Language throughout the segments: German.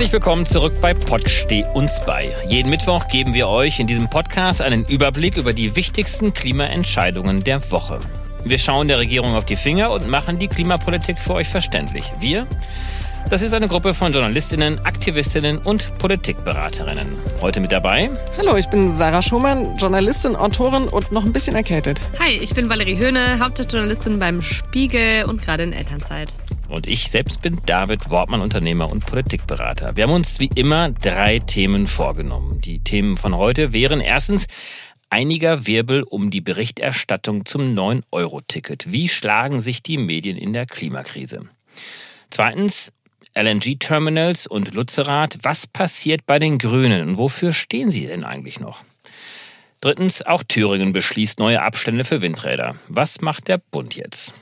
Herzlich willkommen zurück bei Pott Steh uns bei. Jeden Mittwoch geben wir euch in diesem Podcast einen Überblick über die wichtigsten Klimaentscheidungen der Woche. Wir schauen der Regierung auf die Finger und machen die Klimapolitik für euch verständlich. Wir, das ist eine Gruppe von Journalistinnen, Aktivistinnen und Politikberaterinnen. Heute mit dabei. Hallo, ich bin Sarah Schumann, Journalistin, Autorin und noch ein bisschen erkältet. Hi, ich bin Valerie Höhne, Hauptjournalistin beim Spiegel und gerade in Elternzeit. Und ich selbst bin David Wortmann, Unternehmer und Politikberater. Wir haben uns wie immer drei Themen vorgenommen. Die Themen von heute wären erstens einiger Wirbel um die Berichterstattung zum 9-Euro-Ticket. Wie schlagen sich die Medien in der Klimakrise? Zweitens LNG-Terminals und Lützerath. Was passiert bei den Grünen und wofür stehen sie denn eigentlich noch? Drittens, auch Thüringen beschließt neue Abstände für Windräder. Was macht der Bund jetzt?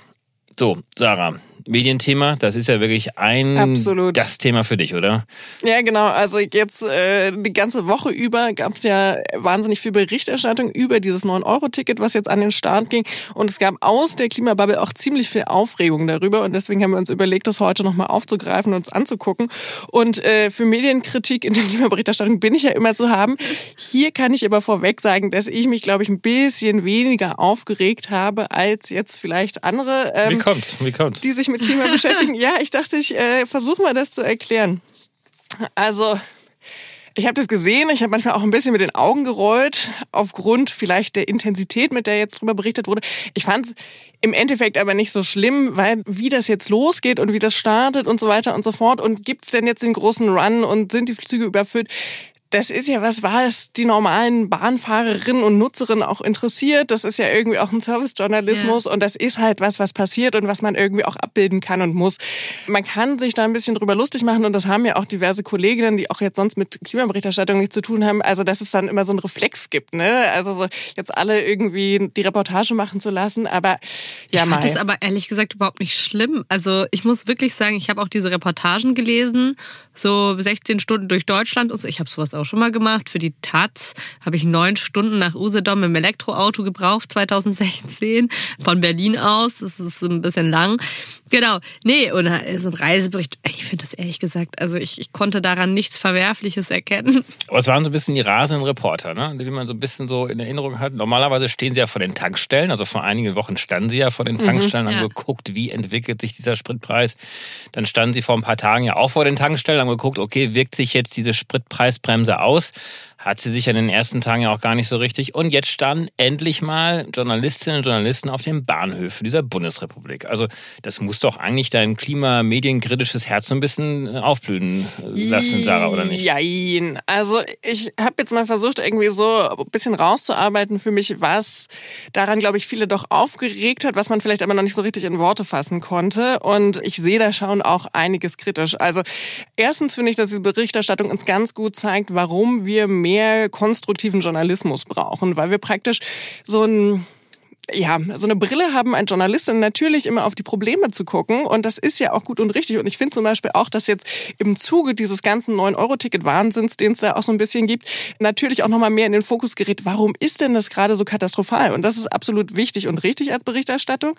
So, Sarah, Medienthema, das ist ja wirklich ein Absolut. Gastthema für dich, oder? Ja, genau. Also jetzt äh, die ganze Woche über gab es ja wahnsinnig viel Berichterstattung über dieses 9-Euro-Ticket, was jetzt an den Start ging. Und es gab aus der Klimabubble auch ziemlich viel Aufregung darüber. Und deswegen haben wir uns überlegt, das heute nochmal aufzugreifen und uns anzugucken. Und äh, für Medienkritik in der Klimaberichterstattung bin ich ja immer zu haben. Hier kann ich aber vorweg sagen, dass ich mich, glaube ich, ein bisschen weniger aufgeregt habe als jetzt vielleicht andere. Ähm, Wie kommt's? Wie kommt's? Die sich mit Klima beschäftigen. Ja, ich dachte, ich äh, versuche mal das zu erklären. Also, ich habe das gesehen, ich habe manchmal auch ein bisschen mit den Augen gerollt, aufgrund vielleicht der Intensität, mit der jetzt drüber berichtet wurde. Ich fand es im Endeffekt aber nicht so schlimm, weil wie das jetzt losgeht und wie das startet und so weiter und so fort und gibt's denn jetzt den großen Run und sind die Züge überfüllt? Das ist ja was, was die normalen Bahnfahrerinnen und Nutzerinnen auch interessiert. Das ist ja irgendwie auch ein Servicejournalismus ja. und das ist halt was, was passiert und was man irgendwie auch abbilden kann und muss. Man kann sich da ein bisschen drüber lustig machen und das haben ja auch diverse Kolleginnen, die auch jetzt sonst mit Klimaberichterstattung nichts zu tun haben. Also, dass es dann immer so einen Reflex gibt, ne? Also, so jetzt alle irgendwie die Reportage machen zu lassen, aber ja, Ich fand das aber ehrlich gesagt überhaupt nicht schlimm. Also, ich muss wirklich sagen, ich habe auch diese Reportagen gelesen, so 16 Stunden durch Deutschland und so. Ich habe sowas auch schon mal gemacht. Für die Taz habe ich neun Stunden nach Usedom im Elektroauto gebraucht, 2016, von Berlin aus. Das ist ein bisschen lang. Genau. Nee, und so ein Reisebericht, ich finde das ehrlich gesagt, also ich, ich konnte daran nichts Verwerfliches erkennen. Aber es waren so ein bisschen die rasenden Reporter, ne? die man so ein bisschen so in Erinnerung hat. Normalerweise stehen sie ja vor den Tankstellen, also vor einigen Wochen standen sie ja vor den mhm, Tankstellen, mhm, ja. haben geguckt, wie entwickelt sich dieser Spritpreis. Dann standen sie vor ein paar Tagen ja auch vor den Tankstellen, haben geguckt, okay, wirkt sich jetzt diese Spritpreisbremse aus? Hat sie sich in den ersten Tagen ja auch gar nicht so richtig. Und jetzt standen endlich mal Journalistinnen und Journalisten auf den Bahnhöfen dieser Bundesrepublik. Also das muss doch eigentlich dein klimamedienkritisches Herz ein bisschen äh, aufblühen lassen, Sarah, oder nicht? Jein. Also ich habe jetzt mal versucht, irgendwie so ein bisschen rauszuarbeiten für mich, was daran, glaube ich, viele doch aufgeregt hat, was man vielleicht aber noch nicht so richtig in Worte fassen konnte. Und ich sehe da schon auch einiges kritisch. Also erstens finde ich, dass diese Berichterstattung uns ganz gut zeigt, warum wir mehr mehr konstruktiven Journalismus brauchen, weil wir praktisch so ein ja, so eine Brille haben ein Journalistin natürlich immer auf die Probleme zu gucken. Und das ist ja auch gut und richtig. Und ich finde zum Beispiel auch, dass jetzt im Zuge dieses ganzen 9-Euro-Ticket-Wahnsinns, den es da auch so ein bisschen gibt, natürlich auch nochmal mehr in den Fokus gerät, warum ist denn das gerade so katastrophal? Und das ist absolut wichtig und richtig als Berichterstattung,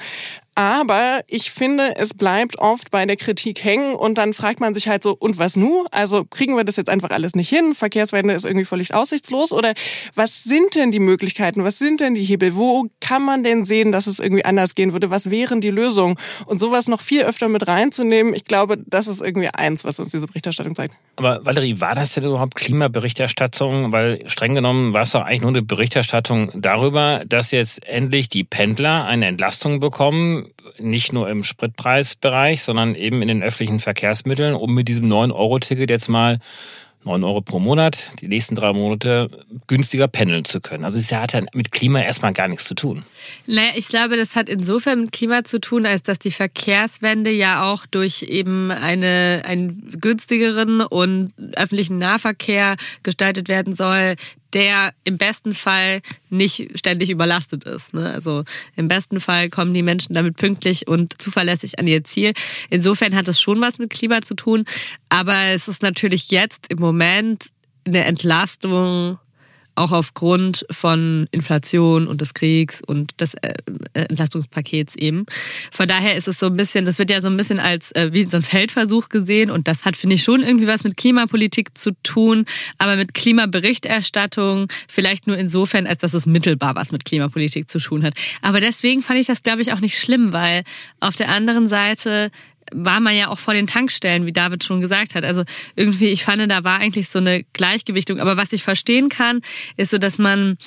aber ich finde, es bleibt oft bei der Kritik hängen und dann fragt man sich halt so, und was nu? Also kriegen wir das jetzt einfach alles nicht hin? Verkehrswende ist irgendwie völlig aussichtslos oder was sind denn die Möglichkeiten? Was sind denn die Hebel? Wo kann man man denn sehen, dass es irgendwie anders gehen würde? Was wären die Lösungen? Und sowas noch viel öfter mit reinzunehmen, ich glaube, das ist irgendwie eins, was uns diese Berichterstattung zeigt. Aber Valerie, war das denn überhaupt Klimaberichterstattung? Weil streng genommen war es doch eigentlich nur eine Berichterstattung darüber, dass jetzt endlich die Pendler eine Entlastung bekommen, nicht nur im Spritpreisbereich, sondern eben in den öffentlichen Verkehrsmitteln, um mit diesem 9-Euro-Ticket jetzt mal 9 Euro pro Monat, die nächsten drei Monate günstiger pendeln zu können. Also es hat ja mit Klima erstmal gar nichts zu tun. Naja, ich glaube, das hat insofern mit Klima zu tun, als dass die Verkehrswende ja auch durch eben eine, einen günstigeren und öffentlichen Nahverkehr gestaltet werden soll, der im besten Fall nicht ständig überlastet ist. Ne? Also im besten Fall kommen die Menschen damit pünktlich und zuverlässig an ihr Ziel. Insofern hat es schon was mit Klima zu tun, aber es ist natürlich jetzt im Moment eine Entlastung auch aufgrund von Inflation und des Kriegs und des äh, Entlastungspakets eben. Von daher ist es so ein bisschen, das wird ja so ein bisschen als äh, wie so ein Feldversuch gesehen und das hat, finde ich, schon irgendwie was mit Klimapolitik zu tun, aber mit Klimaberichterstattung vielleicht nur insofern, als dass es mittelbar was mit Klimapolitik zu tun hat. Aber deswegen fand ich das, glaube ich, auch nicht schlimm, weil auf der anderen Seite war man ja auch vor den Tankstellen, wie David schon gesagt hat. Also irgendwie, ich fand, da war eigentlich so eine Gleichgewichtung. Aber was ich verstehen kann, ist so, dass man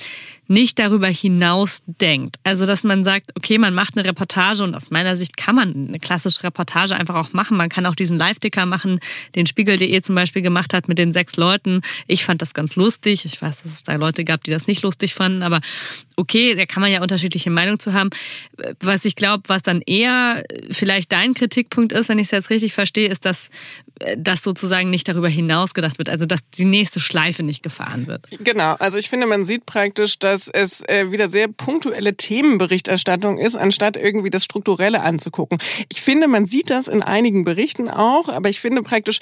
nicht darüber hinaus denkt. Also, dass man sagt, okay, man macht eine Reportage und aus meiner Sicht kann man eine klassische Reportage einfach auch machen. Man kann auch diesen Live-Ticker machen, den Spiegel.de zum Beispiel gemacht hat mit den sechs Leuten. Ich fand das ganz lustig. Ich weiß, dass es da Leute gab, die das nicht lustig fanden, aber okay, da kann man ja unterschiedliche Meinungen zu haben. Was ich glaube, was dann eher vielleicht dein Kritikpunkt ist, wenn ich es jetzt richtig verstehe, ist, dass das sozusagen nicht darüber hinaus gedacht wird, also dass die nächste Schleife nicht gefahren wird. Genau, also ich finde, man sieht praktisch, dass es äh, wieder sehr punktuelle Themenberichterstattung ist, anstatt irgendwie das Strukturelle anzugucken. Ich finde, man sieht das in einigen Berichten auch, aber ich finde praktisch,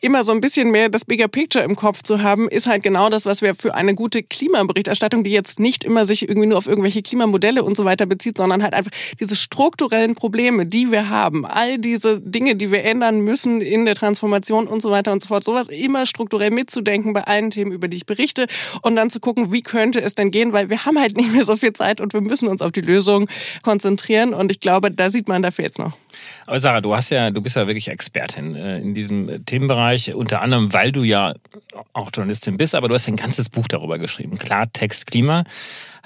immer so ein bisschen mehr das Bigger Picture im Kopf zu haben, ist halt genau das, was wir für eine gute Klimaberichterstattung, die jetzt nicht immer sich irgendwie nur auf irgendwelche Klimamodelle und so weiter bezieht, sondern halt einfach diese strukturellen Probleme, die wir haben, all diese Dinge, die wir ändern müssen in der Transformation und so weiter und so fort, sowas immer strukturell mitzudenken bei allen Themen, über die ich berichte und dann zu gucken, wie könnte es denn gehen, weil wir haben halt nicht mehr so viel Zeit und wir müssen uns auf die Lösung konzentrieren und ich glaube, da sieht man dafür jetzt noch. Aber Sarah, du hast ja, du bist ja wirklich Expertin äh, in diesem Themenbereich, unter anderem, weil du ja auch Journalistin bist, aber du hast ein ganzes Buch darüber geschrieben. Klartext Klima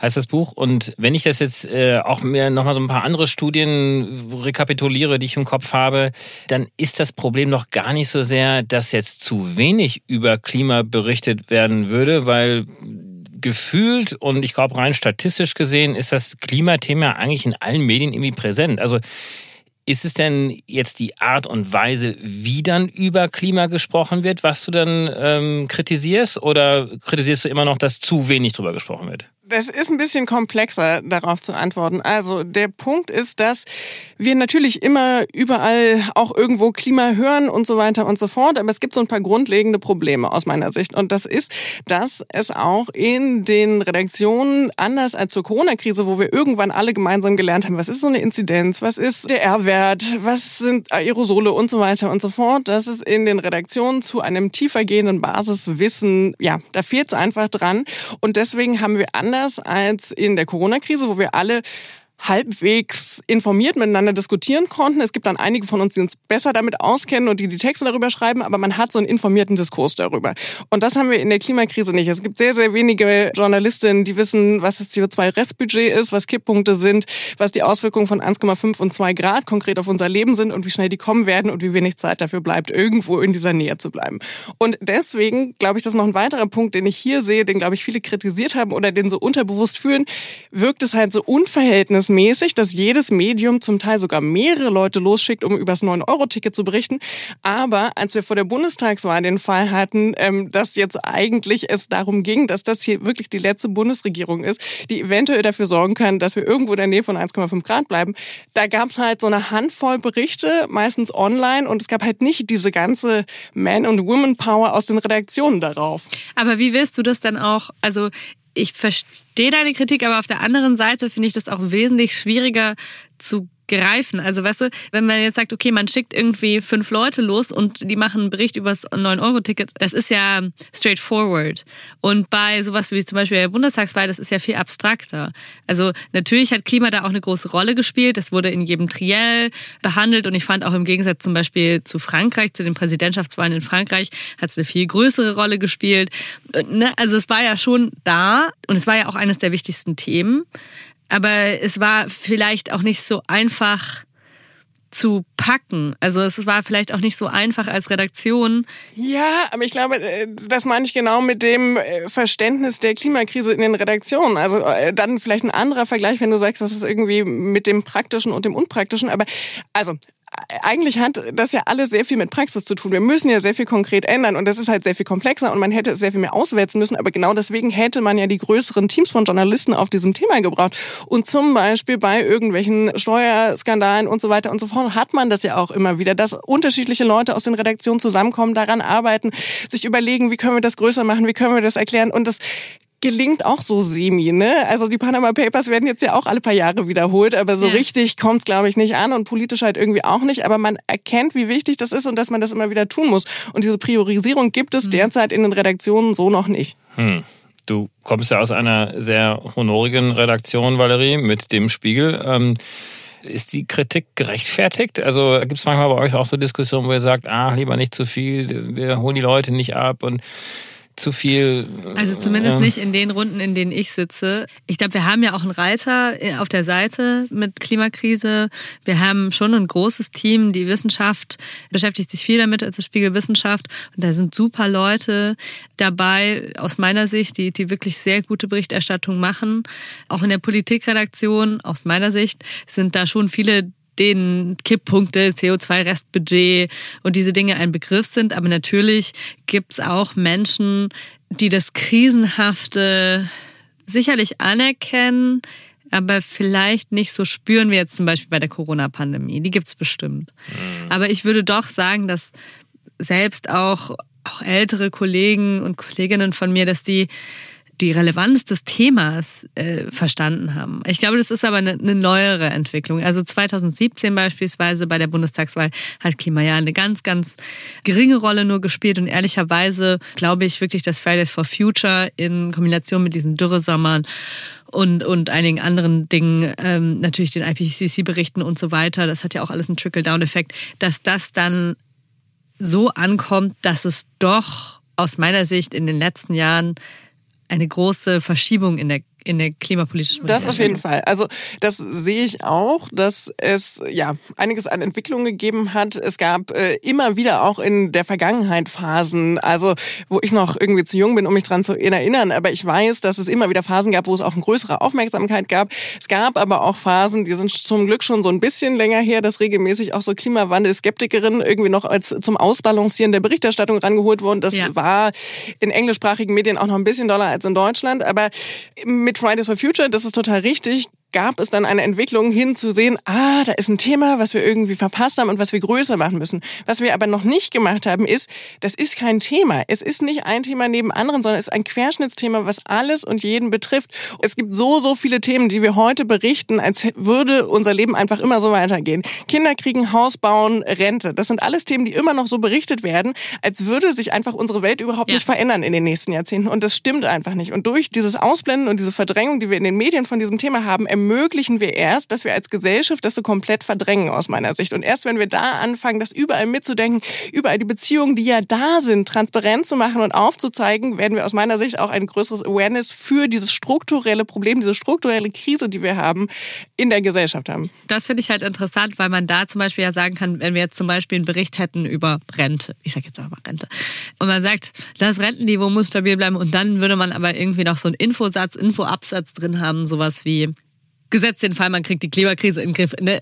heißt das Buch. Und wenn ich das jetzt äh, auch mir nochmal so ein paar andere Studien rekapituliere, die ich im Kopf habe, dann ist das Problem noch gar nicht so sehr, dass jetzt zu wenig über Klima berichtet werden würde, weil gefühlt und ich glaube rein statistisch gesehen ist das Klimathema eigentlich in allen Medien irgendwie präsent. Also ist es denn jetzt die Art und Weise, wie dann über Klima gesprochen wird, was du dann ähm, kritisierst? Oder kritisierst du immer noch, dass zu wenig drüber gesprochen wird? Das ist ein bisschen komplexer darauf zu antworten. Also der Punkt ist, dass wir natürlich immer überall auch irgendwo Klima hören und so weiter und so fort, aber es gibt so ein paar grundlegende Probleme aus meiner Sicht. Und das ist, dass es auch in den Redaktionen, anders als zur Corona-Krise, wo wir irgendwann alle gemeinsam gelernt haben, was ist so eine Inzidenz, was ist der R-Wert, was sind Aerosole und so weiter und so fort, dass es in den Redaktionen zu einem tiefer gehenden Basiswissen, ja, da fehlt es einfach dran. Und deswegen haben wir anders anders als in der Corona-Krise, wo wir alle halbwegs informiert miteinander diskutieren konnten. Es gibt dann einige von uns, die uns besser damit auskennen und die die Texte darüber schreiben, aber man hat so einen informierten Diskurs darüber. Und das haben wir in der Klimakrise nicht. Es gibt sehr, sehr wenige Journalistinnen, die wissen, was das CO2-Restbudget ist, was Kipppunkte sind, was die Auswirkungen von 1,5 und 2 Grad konkret auf unser Leben sind und wie schnell die kommen werden und wie wenig Zeit dafür bleibt, irgendwo in dieser Nähe zu bleiben. Und deswegen glaube ich, das ist noch ein weiterer Punkt, den ich hier sehe, den glaube ich viele kritisiert haben oder den so unterbewusst fühlen, wirkt es halt so unverhältnismäßig mäßig, dass jedes Medium zum Teil sogar mehrere Leute losschickt, um über das 9-Euro-Ticket zu berichten. Aber als wir vor der Bundestagswahl den Fall hatten, ähm, dass jetzt eigentlich es darum ging, dass das hier wirklich die letzte Bundesregierung ist, die eventuell dafür sorgen kann, dass wir irgendwo in der Nähe von 1,5 Grad bleiben, da gab es halt so eine Handvoll Berichte, meistens online, und es gab halt nicht diese ganze Man- und Woman-Power aus den Redaktionen darauf. Aber wie willst du das dann auch, also ich verstehe deine Kritik, aber auf der anderen Seite finde ich das auch wesentlich schwieriger zu greifen. Also weißt du, wenn man jetzt sagt, okay, man schickt irgendwie fünf Leute los und die machen einen Bericht über das 9-Euro-Ticket, das ist ja straightforward. Und bei sowas wie zum Beispiel der Bundestagswahl, das ist ja viel abstrakter. Also natürlich hat Klima da auch eine große Rolle gespielt. Das wurde in jedem Triell behandelt und ich fand auch im Gegensatz zum Beispiel zu Frankreich, zu den Präsidentschaftswahlen in Frankreich, hat es eine viel größere Rolle gespielt. Ne, also es war ja schon da und es war ja auch eines der wichtigsten Themen. Aber es war vielleicht auch nicht so einfach zu packen. Also es war vielleicht auch nicht so einfach als Redaktion. Ja, aber ich glaube, äh, das meine ich genau mit dem äh, Verständnis der Klimakrise in den Redaktionen. Also äh, dann vielleicht ein anderer Vergleich, wenn du sagst, das ist irgendwie mit dem Praktischen und dem Unpraktischen. Aber also eigentlich hat das ja alles sehr viel mit Praxis zu tun. Wir müssen ja sehr viel konkret ändern und das ist halt sehr viel komplexer und man hätte es sehr viel mehr auswälzen müssen. Aber genau deswegen hätte man ja die größeren Teams von Journalisten auf diesem Thema gebraucht. Und zum Beispiel bei irgendwelchen Steuerskandalen und so weiter und so fort hat man das ja auch immer wieder, dass unterschiedliche Leute aus den Redaktionen zusammenkommen, daran arbeiten, sich überlegen, wie können wir das größer machen, wie können wir das erklären und das gelingt auch so semi, ne? Also die Panama Papers werden jetzt ja auch alle paar Jahre wiederholt, aber so ja. richtig kommt's glaube ich nicht an und politisch halt irgendwie auch nicht, aber man erkennt, wie wichtig das ist und dass man das immer wieder tun muss und diese Priorisierung gibt es mhm. derzeit in den Redaktionen so noch nicht. Hm. Du kommst ja aus einer sehr honorigen Redaktion, Valerie, mit dem Spiegel. Ähm, ist die Kritik gerechtfertigt? Also gibt es manchmal bei euch auch so Diskussionen, wo ihr sagt, ah, lieber nicht zu viel, wir holen die Leute nicht ab und zu viel. Also zumindest äh, nicht in den Runden, in denen ich sitze. Ich glaube, wir haben ja auch einen Reiter äh, auf der Seite mit Klimakrise. Wir haben schon ein großes Team. Die Wissenschaft beschäftigt sich viel damit, also Spiegelwissenschaft. Und da sind super Leute dabei, aus meiner Sicht, die, die wirklich sehr gute Berichterstattung machen. Auch in der Politikredaktion, aus meiner Sicht, sind da schon viele denen Kipppunkte, CO2-Restbudget und diese Dinge ein Begriff sind. Aber natürlich gibt es auch Menschen, die das Krisenhafte sicherlich anerkennen, aber vielleicht nicht so spüren wie jetzt zum Beispiel bei der Corona-Pandemie. Die gibt es bestimmt. Mhm. Aber ich würde doch sagen, dass selbst auch, auch ältere Kollegen und Kolleginnen von mir, dass die die Relevanz des Themas äh, verstanden haben. Ich glaube, das ist aber eine, eine neuere Entwicklung. Also 2017 beispielsweise bei der Bundestagswahl hat Klima ja eine ganz, ganz geringe Rolle nur gespielt und ehrlicherweise glaube ich wirklich, dass Fridays for Future in Kombination mit diesen Dürresommern und, und einigen anderen Dingen, ähm, natürlich den IPCC-Berichten und so weiter, das hat ja auch alles einen Trickle-Down-Effekt, dass das dann so ankommt, dass es doch aus meiner Sicht in den letzten Jahren eine große Verschiebung in der in der klimapolitischen Das auf jeden Fall. Also das sehe ich auch, dass es ja einiges an Entwicklungen gegeben hat. Es gab äh, immer wieder auch in der Vergangenheit Phasen, also wo ich noch irgendwie zu jung bin, um mich dran zu erinnern, aber ich weiß, dass es immer wieder Phasen gab, wo es auch eine größere Aufmerksamkeit gab. Es gab aber auch Phasen, die sind zum Glück schon so ein bisschen länger her, dass regelmäßig auch so Klimawandel-Skeptikerinnen irgendwie noch als zum Ausbalancieren der Berichterstattung rangeholt wurden. Das ja. war in englischsprachigen Medien auch noch ein bisschen doller als in Deutschland, aber mit Fridays for Future, das ist total richtig, gab es dann eine Entwicklung hin zu sehen, ah, da ist ein Thema, was wir irgendwie verpasst haben und was wir größer machen müssen. Was wir aber noch nicht gemacht haben, ist, das ist kein Thema. Es ist nicht ein Thema neben anderen, sondern es ist ein Querschnittsthema, was alles und jeden betrifft. Es gibt so, so viele Themen, die wir heute berichten, als würde unser Leben einfach immer so weitergehen. Kinder kriegen, Haus bauen, Rente. Das sind alles Themen, die immer noch so berichtet werden, als würde sich einfach unsere Welt überhaupt ja. nicht verändern in den nächsten Jahrzehnten. Und das stimmt einfach nicht. Und durch dieses Ausblenden und diese Verdrängung, die wir in den Medien von diesem Thema haben, ermöglichen wir erst, dass wir als Gesellschaft das so komplett verdrängen aus meiner Sicht. Und erst wenn wir da anfangen, das überall mitzudenken, überall die Beziehungen, die ja da sind, transparent zu machen und aufzuzeigen, werden wir aus meiner Sicht auch ein größeres Awareness für dieses strukturelle Problem, diese strukturelle Krise, die wir haben, in der Gesellschaft haben. Das finde ich halt interessant, weil man da zum Beispiel ja sagen kann, wenn wir jetzt zum Beispiel einen Bericht hätten über Rente, ich sage jetzt mal Rente, und man sagt, das Rentenniveau muss stabil bleiben und dann würde man aber irgendwie noch so einen Infosatz, Infoabsatz drin haben, sowas wie gesetzt den Fall, man kriegt die Klimakrise den Griff. Ne?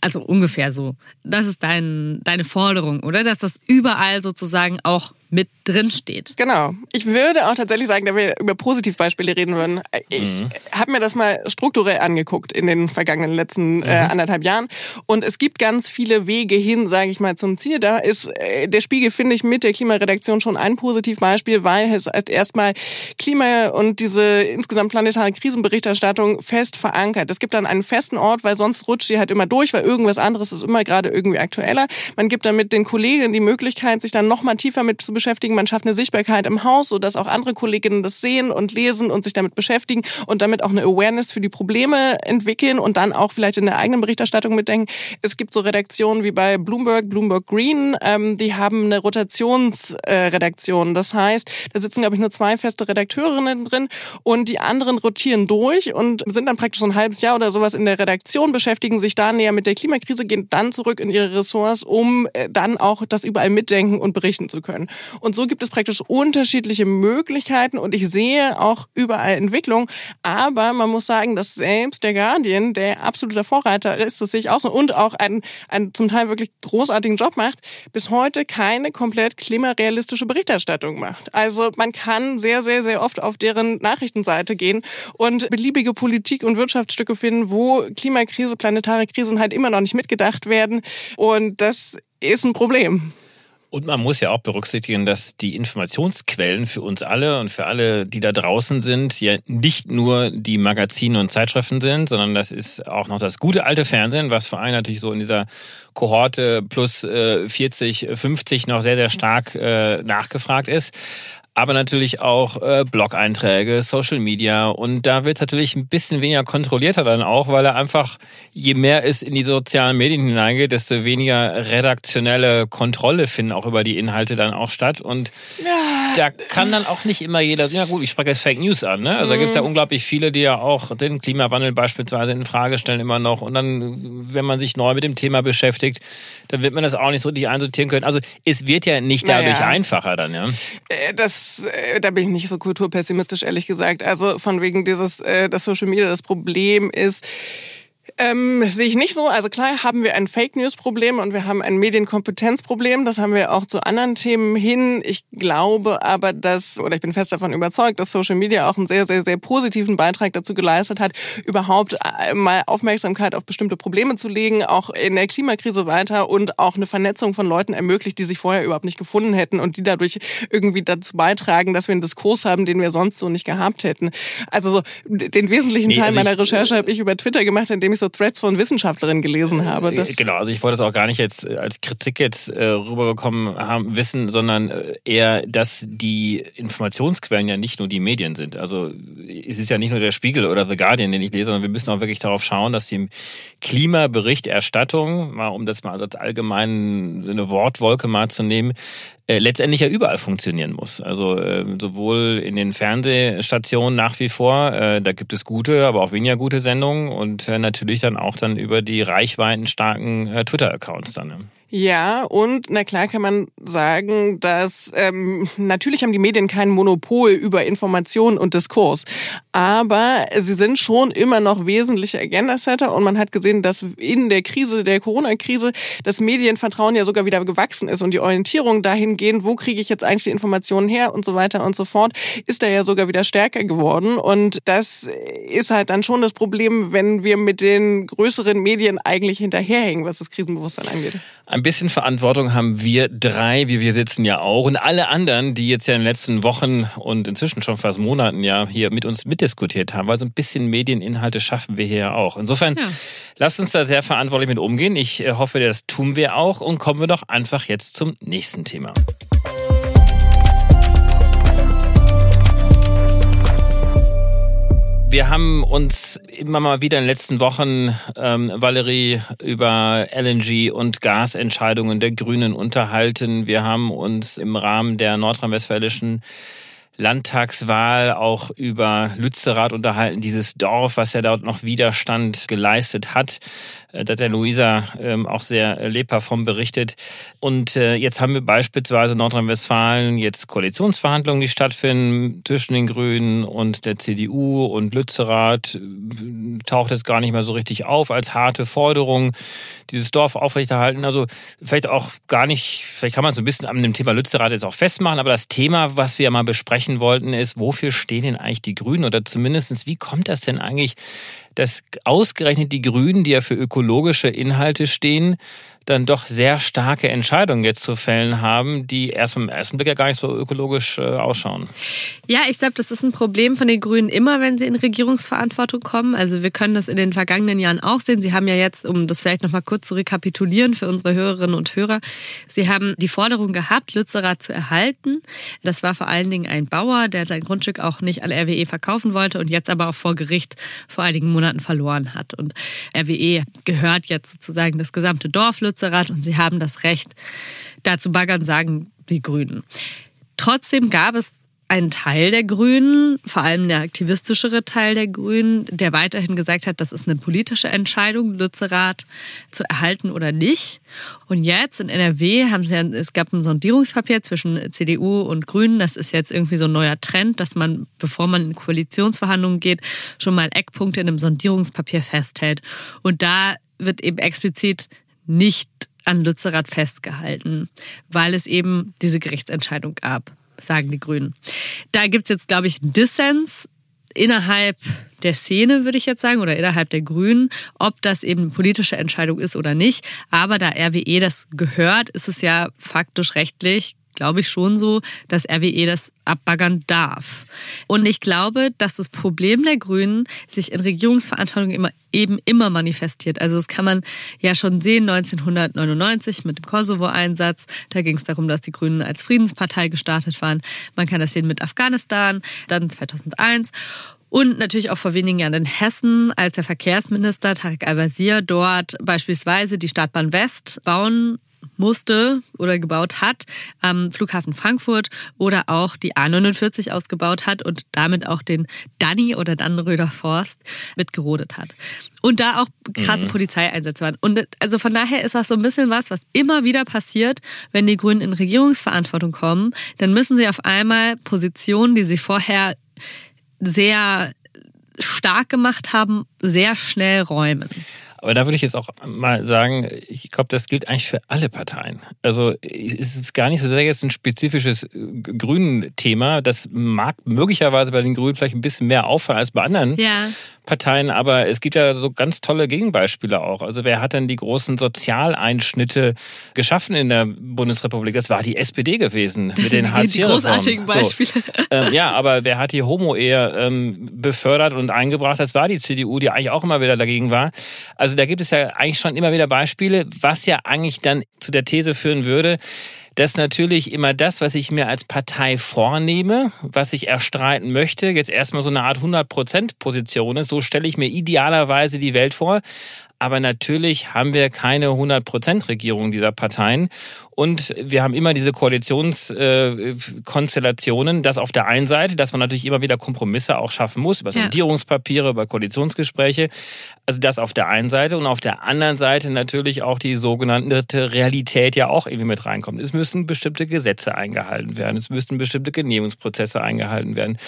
Also ungefähr so. Das ist dein, deine Forderung, oder? Dass das überall sozusagen auch mit drin steht. Genau. Ich würde auch tatsächlich sagen, da wir über Positivbeispiele reden würden. Ich mhm. habe mir das mal strukturell angeguckt in den vergangenen letzten mhm. äh, anderthalb Jahren. Und es gibt ganz viele Wege hin, sage ich mal, zum Ziel. Da ist äh, der Spiegel, finde ich, mit der Klimaredaktion schon ein Positivbeispiel, weil es halt erstmal Klima und diese insgesamt planetare Krisenberichterstattung fest verankert. Es gibt dann einen festen Ort, weil sonst rutscht die halt immer durch, weil irgendwas anderes ist immer gerade irgendwie aktueller. Man gibt damit den Kollegen die Möglichkeit, sich dann noch mal tiefer mit zu beschäftigen. Man schafft eine Sichtbarkeit im Haus, sodass auch andere Kolleginnen das sehen und lesen und sich damit beschäftigen und damit auch eine Awareness für die Probleme entwickeln und dann auch vielleicht in der eigenen Berichterstattung mitdenken. Es gibt so Redaktionen wie bei Bloomberg, Bloomberg Green, ähm, die haben eine Rotationsredaktion. Äh, das heißt, da sitzen, glaube ich, nur zwei feste Redakteurinnen drin und die anderen rotieren durch und sind dann praktisch so ein halbes Jahr oder sowas in der Redaktion, beschäftigen sich da näher mit der Klimakrise, gehen dann zurück in ihre Ressorts, um äh, dann auch das überall mitdenken und berichten zu können. Und so gibt es praktisch unterschiedliche Möglichkeiten und ich sehe auch überall Entwicklung. Aber man muss sagen, dass selbst der Guardian, der absoluter Vorreiter ist, das sehe ich auch so und auch einen, einen zum Teil wirklich großartigen Job macht, bis heute keine komplett klimarealistische Berichterstattung macht. Also man kann sehr, sehr, sehr oft auf deren Nachrichtenseite gehen und beliebige Politik- und Wirtschaftsstücke finden, wo Klimakrise, planetare Krisen halt immer noch nicht mitgedacht werden. Und das ist ein Problem. Und man muss ja auch berücksichtigen, dass die Informationsquellen für uns alle und für alle, die da draußen sind, ja nicht nur die Magazine und Zeitschriften sind, sondern das ist auch noch das gute alte Fernsehen, was vor allem natürlich so in dieser Kohorte plus 40, 50 noch sehr, sehr stark äh, nachgefragt ist aber natürlich auch äh, Blog-Einträge, Social Media. Und da wird es natürlich ein bisschen weniger kontrollierter dann auch, weil er einfach, je mehr es in die sozialen Medien hineingeht, desto weniger redaktionelle Kontrolle finden auch über die Inhalte dann auch statt. Und ja. da kann dann auch nicht immer jeder, ja gut, ich spreche jetzt Fake News an. Ne? Also mhm. da gibt es ja unglaublich viele, die ja auch den Klimawandel beispielsweise in Frage stellen immer noch. Und dann, wenn man sich neu mit dem Thema beschäftigt, dann wird man das auch nicht so richtig einsortieren können. Also es wird ja nicht dadurch naja. einfacher dann, ja. Äh, äh, da bin ich nicht so kulturpessimistisch, ehrlich gesagt. Also von wegen dieses, äh, das Social Media das Problem ist, ähm, sehe ich nicht so. Also klar haben wir ein Fake News Problem und wir haben ein Medienkompetenzproblem. Das haben wir auch zu anderen Themen hin. Ich glaube aber, dass, oder ich bin fest davon überzeugt, dass Social Media auch einen sehr, sehr, sehr positiven Beitrag dazu geleistet hat, überhaupt äh, mal Aufmerksamkeit auf bestimmte Probleme zu legen, auch in der Klimakrise weiter und auch eine Vernetzung von Leuten ermöglicht, die sich vorher überhaupt nicht gefunden hätten und die dadurch irgendwie dazu beitragen, dass wir einen Diskurs haben, den wir sonst so nicht gehabt hätten. Also so den wesentlichen Teil also meiner Recherche habe ich über Twitter gemacht, indem ich so Threads von Wissenschaftlerinnen gelesen habe. Äh, das genau, also ich wollte es auch gar nicht jetzt äh, als Kritik jetzt äh, rübergekommen haben, wissen, sondern eher, dass die Informationsquellen ja nicht nur die Medien sind. Also es ist ja nicht nur der Spiegel oder The Guardian, den ich lese, sondern wir müssen auch wirklich darauf schauen, dass die Klimaberichterstattung, mal um das mal als allgemein eine Wortwolke mal zu nehmen, äh, letztendlich ja überall funktionieren muss. Also äh, sowohl in den Fernsehstationen nach wie vor, äh, da gibt es gute, aber auch weniger gute Sendungen und natürlich dann auch dann über die reichweitenstarken Twitter-Accounts dann. Ne? Ja, und na klar kann man sagen, dass ähm, natürlich haben die Medien kein Monopol über Information und Diskurs, aber sie sind schon immer noch wesentliche Agenda-Setter und man hat gesehen, dass in der Krise, der Corona-Krise, das Medienvertrauen ja sogar wieder gewachsen ist und die Orientierung dahingehend, wo kriege ich jetzt eigentlich die Informationen her und so weiter und so fort, ist da ja sogar wieder stärker geworden und das ist halt dann schon das Problem, wenn wir mit den größeren Medien eigentlich hinterherhängen, was das Krisenbewusstsein angeht. Ein bisschen Verantwortung haben wir drei, wie wir sitzen ja auch. Und alle anderen, die jetzt ja in den letzten Wochen und inzwischen schon fast Monaten ja hier mit uns mitdiskutiert haben, weil so ein bisschen Medieninhalte schaffen wir hier ja auch. Insofern, ja. lasst uns da sehr verantwortlich mit umgehen. Ich äh, hoffe, das tun wir auch. Und kommen wir doch einfach jetzt zum nächsten Thema. Wir haben uns immer mal wieder in den letzten Wochen, ähm, Valerie, über LNG und Gasentscheidungen der Grünen unterhalten. Wir haben uns im Rahmen der nordrhein-westfälischen Landtagswahl auch über Lützerath unterhalten, dieses Dorf, was ja dort noch Widerstand geleistet hat. Äh, da hat der Luisa ähm, auch sehr lebhaft vom berichtet. Und äh, jetzt haben wir beispielsweise Nordrhein-Westfalen jetzt Koalitionsverhandlungen, die stattfinden zwischen den Grünen und der CDU und Lützerath äh, taucht jetzt gar nicht mehr so richtig auf als harte Forderung, dieses Dorf aufrechterhalten. Also vielleicht auch gar nicht, vielleicht kann man es ein bisschen an dem Thema Lützerath jetzt auch festmachen, aber das Thema, was wir mal besprechen wollten, ist, wofür stehen denn eigentlich die Grünen oder zumindest, wie kommt das denn eigentlich, dass ausgerechnet die Grünen, die ja für ökologische Inhalte stehen, dann doch sehr starke Entscheidungen jetzt zu fällen haben, die erst im ersten Blick ja gar nicht so ökologisch äh, ausschauen. Ja, ich glaube, das ist ein Problem von den Grünen immer, wenn sie in Regierungsverantwortung kommen. Also wir können das in den vergangenen Jahren auch sehen. Sie haben ja jetzt, um das vielleicht nochmal kurz zu rekapitulieren für unsere Hörerinnen und Hörer, Sie haben die Forderung gehabt, Lützerath zu erhalten. Das war vor allen Dingen ein Bauer, der sein Grundstück auch nicht an RWE verkaufen wollte und jetzt aber auch vor Gericht vor einigen Monaten verloren hat. Und RWE gehört jetzt sozusagen das gesamte Dorf Lützerath Lützerath und sie haben das Recht, da zu baggern, sagen die Grünen. Trotzdem gab es einen Teil der Grünen, vor allem der aktivistischere Teil der Grünen, der weiterhin gesagt hat, das ist eine politische Entscheidung, Lützerath zu erhalten oder nicht. Und jetzt in NRW haben sie, es gab ein Sondierungspapier zwischen CDU und Grünen. Das ist jetzt irgendwie so ein neuer Trend, dass man, bevor man in Koalitionsverhandlungen geht, schon mal Eckpunkte in einem Sondierungspapier festhält. Und da wird eben explizit nicht an Lützerath festgehalten, weil es eben diese Gerichtsentscheidung gab, sagen die Grünen. Da gibt es jetzt, glaube ich, einen Dissens innerhalb der Szene, würde ich jetzt sagen, oder innerhalb der Grünen, ob das eben eine politische Entscheidung ist oder nicht. Aber da RWE das gehört, ist es ja faktisch rechtlich glaube ich schon so, dass RWE das abbaggern darf. Und ich glaube, dass das Problem der Grünen sich in Regierungsverantwortung immer, eben immer manifestiert. Also das kann man ja schon sehen, 1999 mit dem Kosovo-Einsatz. Da ging es darum, dass die Grünen als Friedenspartei gestartet waren. Man kann das sehen mit Afghanistan, dann 2001. Und natürlich auch vor wenigen Jahren in Hessen, als der Verkehrsminister Tarek Al-Wazir dort beispielsweise die Stadtbahn West bauen musste oder gebaut hat am Flughafen Frankfurt oder auch die A49 ausgebaut hat und damit auch den Danny oder Dannröder Forst mitgerodet hat. Und da auch krasse mhm. Polizeieinsätze waren. Und also von daher ist das so ein bisschen was, was immer wieder passiert, wenn die Grünen in Regierungsverantwortung kommen, dann müssen sie auf einmal Positionen, die sie vorher sehr stark gemacht haben, sehr schnell räumen. Aber da würde ich jetzt auch mal sagen, ich glaube, das gilt eigentlich für alle Parteien. Also es ist gar nicht so sehr jetzt ein spezifisches grünen Thema. Das mag möglicherweise bei den Grünen vielleicht ein bisschen mehr auffallen als bei anderen. Ja. Parteien, aber es gibt ja so ganz tolle Gegenbeispiele auch. Also wer hat denn die großen Sozialeinschnitte geschaffen in der Bundesrepublik? Das war die SPD gewesen das mit den hartz die großartigen Beispiele. So. Ähm, ja, aber wer hat die Homo-Ehe ähm, befördert und eingebracht? Das war die CDU, die eigentlich auch immer wieder dagegen war. Also da gibt es ja eigentlich schon immer wieder Beispiele, was ja eigentlich dann zu der These führen würde, dass natürlich immer das, was ich mir als Partei vornehme, was ich erstreiten möchte, jetzt erstmal so eine Art 100%-Position ist. So stelle ich mir idealerweise die Welt vor. Aber natürlich haben wir keine 100%-Regierung dieser Parteien. Und wir haben immer diese Koalitionskonstellationen, dass auf der einen Seite, dass man natürlich immer wieder Kompromisse auch schaffen muss, über Sondierungspapiere, über Koalitionsgespräche. Also das auf der einen Seite und auf der anderen Seite natürlich auch die sogenannte Realität ja auch irgendwie mit reinkommt. Es müssen bestimmte Gesetze eingehalten werden, es müssen bestimmte Genehmigungsprozesse eingehalten werden.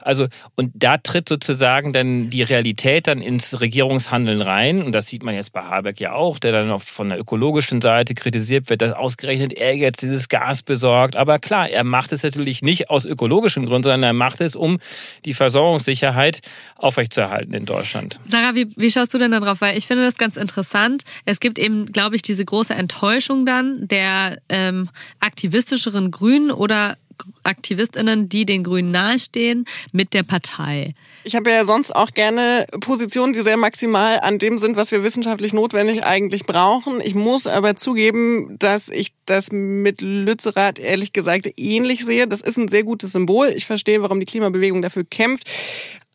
Also und da tritt sozusagen dann die Realität dann ins Regierungshandeln rein und das sieht man jetzt bei Habeck ja auch, der dann von der ökologischen Seite kritisiert wird, dass ausgerechnet er jetzt dieses Gas besorgt. Aber klar, er macht es natürlich nicht aus ökologischen Gründen, sondern er macht es, um die Versorgungssicherheit aufrechtzuerhalten in Deutschland. Sarah, wie, wie schaust du denn darauf? Weil ich finde das ganz interessant. Es gibt eben, glaube ich, diese große Enttäuschung dann der ähm, aktivistischeren Grünen oder AktivistInnen, die den Grünen nahestehen, mit der Partei. Ich habe ja sonst auch gerne Positionen, die sehr maximal an dem sind, was wir wissenschaftlich notwendig eigentlich brauchen. Ich muss aber zugeben, dass ich das mit Lützerath ehrlich gesagt ähnlich sehe. Das ist ein sehr gutes Symbol. Ich verstehe, warum die Klimabewegung dafür kämpft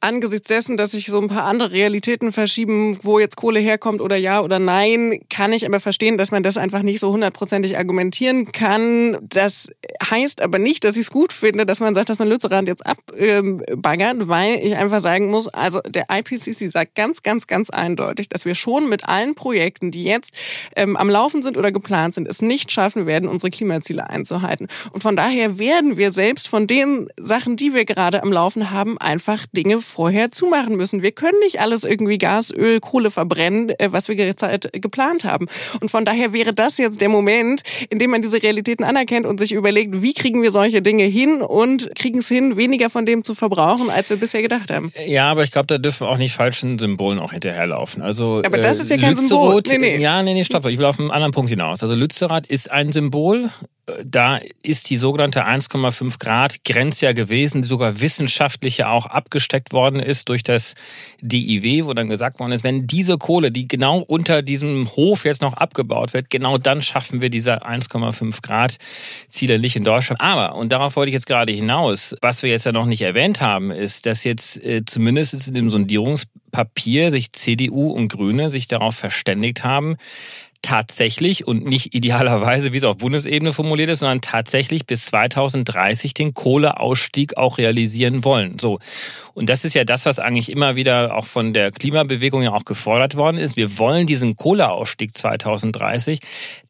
angesichts dessen, dass sich so ein paar andere Realitäten verschieben, wo jetzt Kohle herkommt oder ja oder nein, kann ich aber verstehen, dass man das einfach nicht so hundertprozentig argumentieren kann. Das heißt aber nicht, dass ich es gut finde, dass man sagt, dass man Lützerath jetzt abbaggert, weil ich einfach sagen muss, also der IPCC sagt ganz, ganz, ganz eindeutig, dass wir schon mit allen Projekten, die jetzt ähm, am Laufen sind oder geplant sind, es nicht schaffen werden, unsere Klimaziele einzuhalten. Und von daher werden wir selbst von den Sachen, die wir gerade am Laufen haben, einfach Dinge vorher zumachen müssen. Wir können nicht alles irgendwie Gas, Öl, Kohle verbrennen, äh, was wir derzeit geplant haben. Und von daher wäre das jetzt der Moment, in dem man diese Realitäten anerkennt und sich überlegt, wie kriegen wir solche Dinge hin und kriegen es hin, weniger von dem zu verbrauchen, als wir bisher gedacht haben. Ja, aber ich glaube, da dürfen wir auch nicht falschen Symbolen auch hinterherlaufen. Also, aber das ist ja kein Symbol. Nee, nee. Ja, nee, nee, stopp. Ich will auf einen anderen Punkt hinaus. Also Lützerath ist ein Symbol da ist die sogenannte 1,5 Grad Grenze ja gewesen, die sogar wissenschaftlich ja auch abgesteckt worden ist durch das DIW, wo dann gesagt worden ist, wenn diese Kohle, die genau unter diesem Hof jetzt noch abgebaut wird, genau dann schaffen wir diese 1,5 Grad Ziele nicht in Deutschland. Aber, und darauf wollte ich jetzt gerade hinaus, was wir jetzt ja noch nicht erwähnt haben, ist, dass jetzt äh, zumindest in dem Sondierungspapier sich CDU und Grüne sich darauf verständigt haben, tatsächlich und nicht idealerweise, wie es auf Bundesebene formuliert ist, sondern tatsächlich bis 2030 den Kohleausstieg auch realisieren wollen. So. Und das ist ja das, was eigentlich immer wieder auch von der Klimabewegung ja auch gefordert worden ist. Wir wollen diesen Kohleausstieg 2030.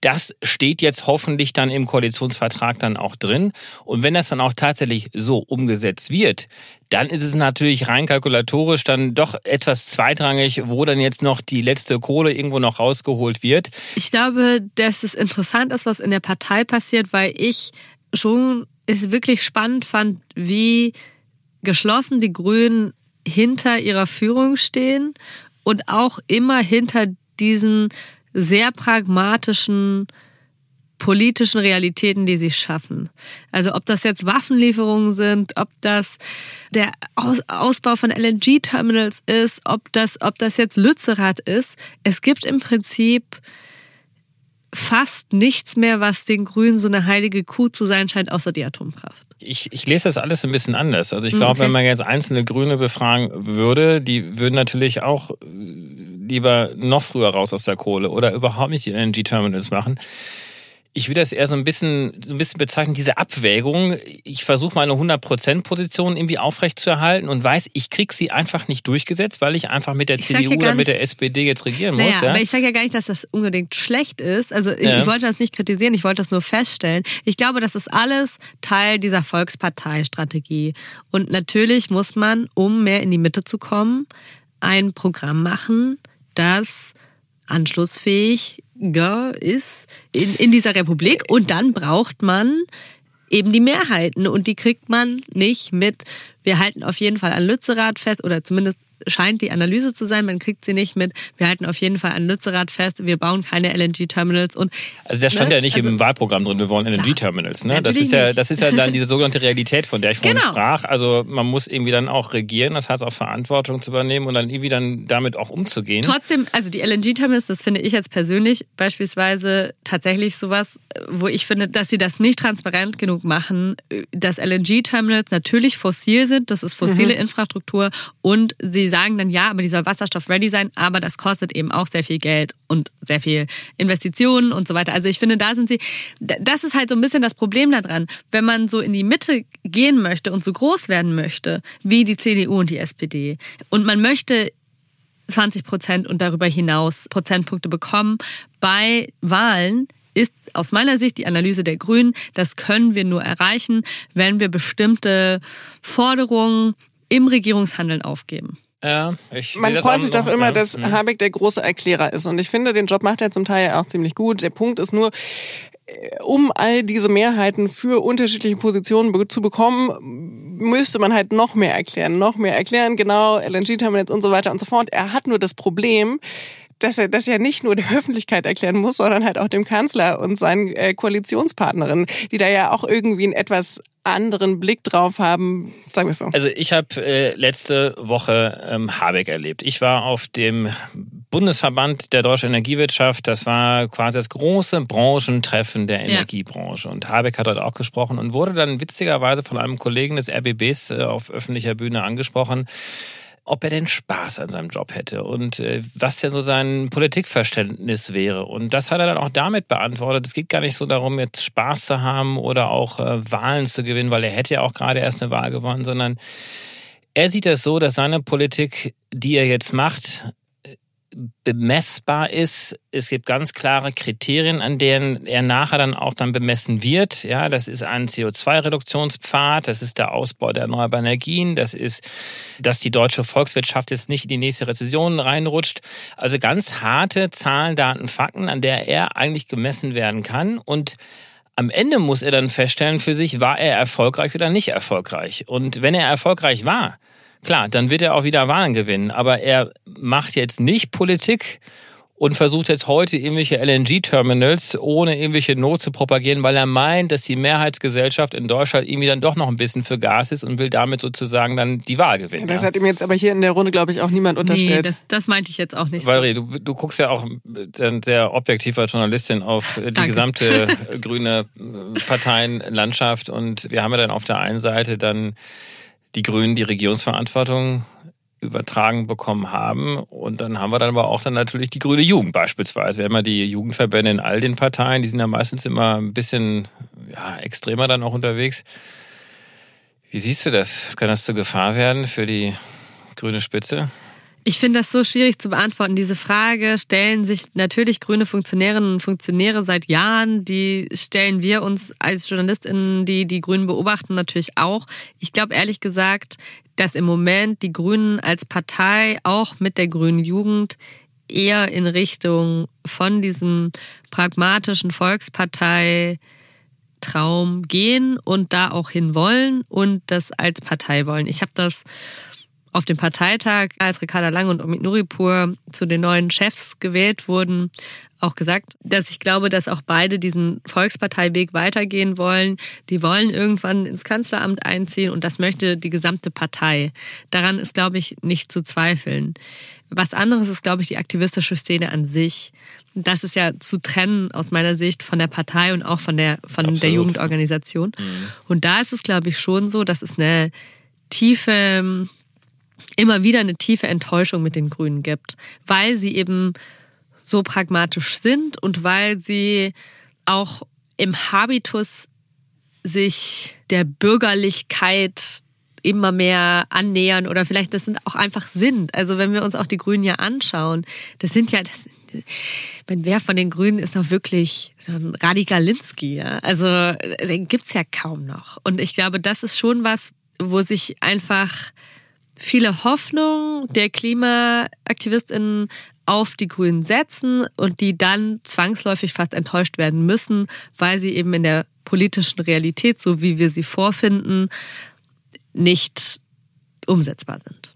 Das steht jetzt hoffentlich dann im Koalitionsvertrag dann auch drin. Und wenn das dann auch tatsächlich so umgesetzt wird, dann ist es natürlich rein kalkulatorisch dann doch etwas zweitrangig, wo dann jetzt noch die letzte Kohle irgendwo noch rausgeholt wird. Ich glaube, dass es interessant ist, was in der Partei passiert, weil ich schon es wirklich spannend fand, wie geschlossen die Grünen hinter ihrer Führung stehen und auch immer hinter diesen sehr pragmatischen politischen Realitäten, die sie schaffen. Also ob das jetzt Waffenlieferungen sind, ob das der Ausbau von LNG-Terminals ist, ob das, ob das jetzt Lützerath ist. Es gibt im Prinzip fast nichts mehr, was den Grünen so eine heilige Kuh zu sein scheint, außer die Atomkraft. Ich, ich lese das alles ein bisschen anders. Also ich glaube, okay. wenn man jetzt einzelne Grüne befragen würde, die würden natürlich auch lieber noch früher raus aus der Kohle oder überhaupt nicht die LNG-Terminals machen ich würde das eher so ein bisschen, so ein bisschen bezeichnen, diese Abwägung. Ich versuche meine 100%-Position irgendwie aufrechtzuerhalten und weiß, ich kriege sie einfach nicht durchgesetzt, weil ich einfach mit der ich CDU oder mit der SPD jetzt regieren naja, muss. Ja? Aber ich sage ja gar nicht, dass das unbedingt schlecht ist. Also ich, ja. ich wollte das nicht kritisieren, ich wollte das nur feststellen. Ich glaube, das ist alles Teil dieser Volksparteistrategie. Und natürlich muss man, um mehr in die Mitte zu kommen, ein Programm machen, das anschlussfähig ist in, in dieser Republik. Und dann braucht man eben die Mehrheiten. Und die kriegt man nicht mit, wir halten auf jeden Fall an Lützerath fest oder zumindest scheint die Analyse zu sein, man kriegt sie nicht mit. Wir halten auf jeden Fall an Lützerath fest, wir bauen keine LNG-Terminals und. Also der stand ne? ja nicht also, im Wahlprogramm drin, wir wollen LNG-Terminals. Ne? Das ist ja, das ist ja dann diese sogenannte Realität, von der ich vorhin genau. sprach. Also man muss irgendwie dann auch regieren, das heißt auch Verantwortung zu übernehmen und dann irgendwie dann damit auch umzugehen. Trotzdem, also die LNG-Terminals, das finde ich jetzt persönlich beispielsweise tatsächlich sowas, wo ich finde, dass sie das nicht transparent genug machen, dass LNG-Terminals natürlich fossil sind, das ist fossile mhm. Infrastruktur und sie sagen dann, ja, aber dieser Wasserstoff ready sein, aber das kostet eben auch sehr viel Geld und sehr viel Investitionen und so weiter. Also ich finde, da sind sie, das ist halt so ein bisschen das Problem daran. Wenn man so in die Mitte gehen möchte und so groß werden möchte, wie die CDU und die SPD, und man möchte 20 Prozent und darüber hinaus Prozentpunkte bekommen bei Wahlen, ist aus meiner Sicht die Analyse der Grünen, das können wir nur erreichen, wenn wir bestimmte Forderungen im Regierungshandeln aufgeben. Ja, ich Man freut sich doch immer, ja. dass mhm. Habeck der große Erklärer ist. Und ich finde, den Job macht er zum Teil ja auch ziemlich gut. Der Punkt ist nur, äh, um all diese Mehrheiten für unterschiedliche Positionen zu bekommen, müsste man halt noch mehr erklären, noch mehr erklären, genau, LNG-Terminals und so weiter und so fort. Er hat nur das Problem, dass er das ja nicht nur der Öffentlichkeit erklären muss, sondern halt auch dem Kanzler und seinen äh, Koalitionspartnerinnen, die da ja auch irgendwie einen etwas anderen Blick drauf haben, sagen wir es so. Also ich habe äh, letzte Woche ähm, Habeck erlebt. Ich war auf dem Bundesverband der deutschen Energiewirtschaft. Das war quasi das große Branchentreffen der Energiebranche. Ja. Und Habeck hat dort auch gesprochen und wurde dann witzigerweise von einem Kollegen des RBBs äh, auf öffentlicher Bühne angesprochen ob er denn Spaß an seinem Job hätte und äh, was ja so sein Politikverständnis wäre. Und das hat er dann auch damit beantwortet. Es geht gar nicht so darum, jetzt Spaß zu haben oder auch äh, Wahlen zu gewinnen, weil er hätte ja auch gerade erst eine Wahl gewonnen, sondern er sieht das so, dass seine Politik, die er jetzt macht, bemessbar ist. Es gibt ganz klare Kriterien, an denen er nachher dann auch dann bemessen wird. Ja, das ist ein CO2-Reduktionspfad, das ist der Ausbau der erneuerbaren Energien, das ist, dass die deutsche Volkswirtschaft jetzt nicht in die nächste Rezession reinrutscht. Also ganz harte Zahlen, Daten, Fakten, an der er eigentlich gemessen werden kann und am Ende muss er dann feststellen für sich, war er erfolgreich oder nicht erfolgreich. Und wenn er erfolgreich war, Klar, dann wird er auch wieder Wahlen gewinnen, aber er macht jetzt nicht Politik und versucht jetzt heute irgendwelche LNG-Terminals ohne irgendwelche Not zu propagieren, weil er meint, dass die Mehrheitsgesellschaft in Deutschland irgendwie dann doch noch ein bisschen für Gas ist und will damit sozusagen dann die Wahl gewinnen. das hat ihm jetzt aber hier in der Runde, glaube ich, auch niemand unterstellt. Nee, das, das meinte ich jetzt auch nicht. Valerie, so. du, du guckst ja auch sehr objektiv als Journalistin auf die gesamte grüne Parteienlandschaft und wir haben ja dann auf der einen Seite dann die Grünen die Regierungsverantwortung übertragen bekommen haben. Und dann haben wir dann aber auch dann natürlich die grüne Jugend beispielsweise. Wir haben ja die Jugendverbände in all den Parteien, die sind ja meistens immer ein bisschen ja, extremer dann auch unterwegs. Wie siehst du das? Kann das zur Gefahr werden für die grüne Spitze? Ich finde das so schwierig zu beantworten. Diese Frage stellen sich natürlich grüne Funktionärinnen und Funktionäre seit Jahren. Die stellen wir uns als JournalistInnen, die die Grünen beobachten, natürlich auch. Ich glaube ehrlich gesagt, dass im Moment die Grünen als Partei auch mit der grünen Jugend eher in Richtung von diesem pragmatischen Volkspartei Traum gehen und da auch hin wollen und das als Partei wollen. Ich habe das auf dem Parteitag, als Ricarda Lang und Omid Nuripur zu den neuen Chefs gewählt wurden, auch gesagt, dass ich glaube, dass auch beide diesen Volksparteiweg weitergehen wollen. Die wollen irgendwann ins Kanzleramt einziehen und das möchte die gesamte Partei. Daran ist, glaube ich, nicht zu zweifeln. Was anderes ist, glaube ich, die aktivistische Szene an sich. Das ist ja zu trennen aus meiner Sicht von der Partei und auch von der, von der Jugendorganisation. Mhm. Und da ist es, glaube ich, schon so, dass es eine tiefe, immer wieder eine tiefe Enttäuschung mit den Grünen gibt, weil sie eben so pragmatisch sind und weil sie auch im Habitus sich der Bürgerlichkeit immer mehr annähern oder vielleicht das sind auch einfach sind. Also wenn wir uns auch die Grünen ja anschauen, das sind ja, das, wenn wer von den Grünen ist noch wirklich so ein Radikalinski, ja? Also den gibt's ja kaum noch. Und ich glaube, das ist schon was, wo sich einfach viele Hoffnung der KlimaaktivistInnen auf die Grünen setzen und die dann zwangsläufig fast enttäuscht werden müssen, weil sie eben in der politischen Realität, so wie wir sie vorfinden, nicht umsetzbar sind.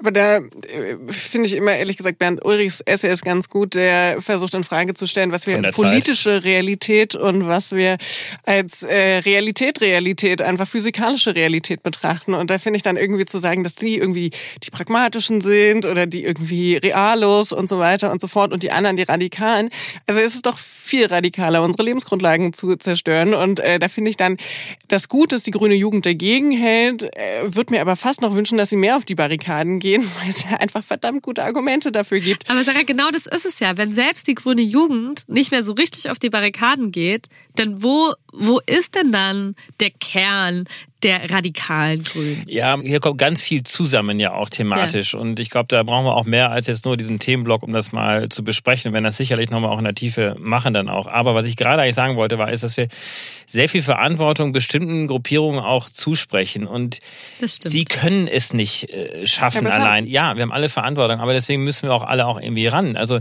Aber da äh, finde ich immer ehrlich gesagt Bernd Ulrichs Essay ist ganz gut, der versucht in Frage zu stellen, was wir als politische Zeit. Realität und was wir als äh, Realität, Realität, einfach physikalische Realität betrachten. Und da finde ich dann irgendwie zu sagen, dass die irgendwie die pragmatischen sind oder die irgendwie realos und so weiter und so fort und die anderen die radikalen. Also es ist doch viel radikaler, unsere Lebensgrundlagen zu zerstören. Und äh, da finde ich dann das Gut, dass die grüne Jugend dagegen hält, äh, würde mir aber fast noch wünschen, dass sie mehr auf die Barrikaden gehen, weil es ja einfach verdammt gute Argumente dafür gibt. Aber Sarah, genau das ist es ja. Wenn selbst die grüne Jugend nicht mehr so richtig auf die Barrikaden geht, dann wo, wo ist denn dann der Kern der radikalen Grünen. Ja, hier kommt ganz viel zusammen ja auch thematisch. Ja. Und ich glaube, da brauchen wir auch mehr als jetzt nur diesen Themenblock, um das mal zu besprechen. Wir werden das sicherlich nochmal auch in der Tiefe machen dann auch. Aber was ich gerade eigentlich sagen wollte, war, ist, dass wir sehr viel Verantwortung bestimmten Gruppierungen auch zusprechen. Und sie können es nicht äh, schaffen ja, allein. Ja, wir haben alle Verantwortung, aber deswegen müssen wir auch alle auch irgendwie ran. Also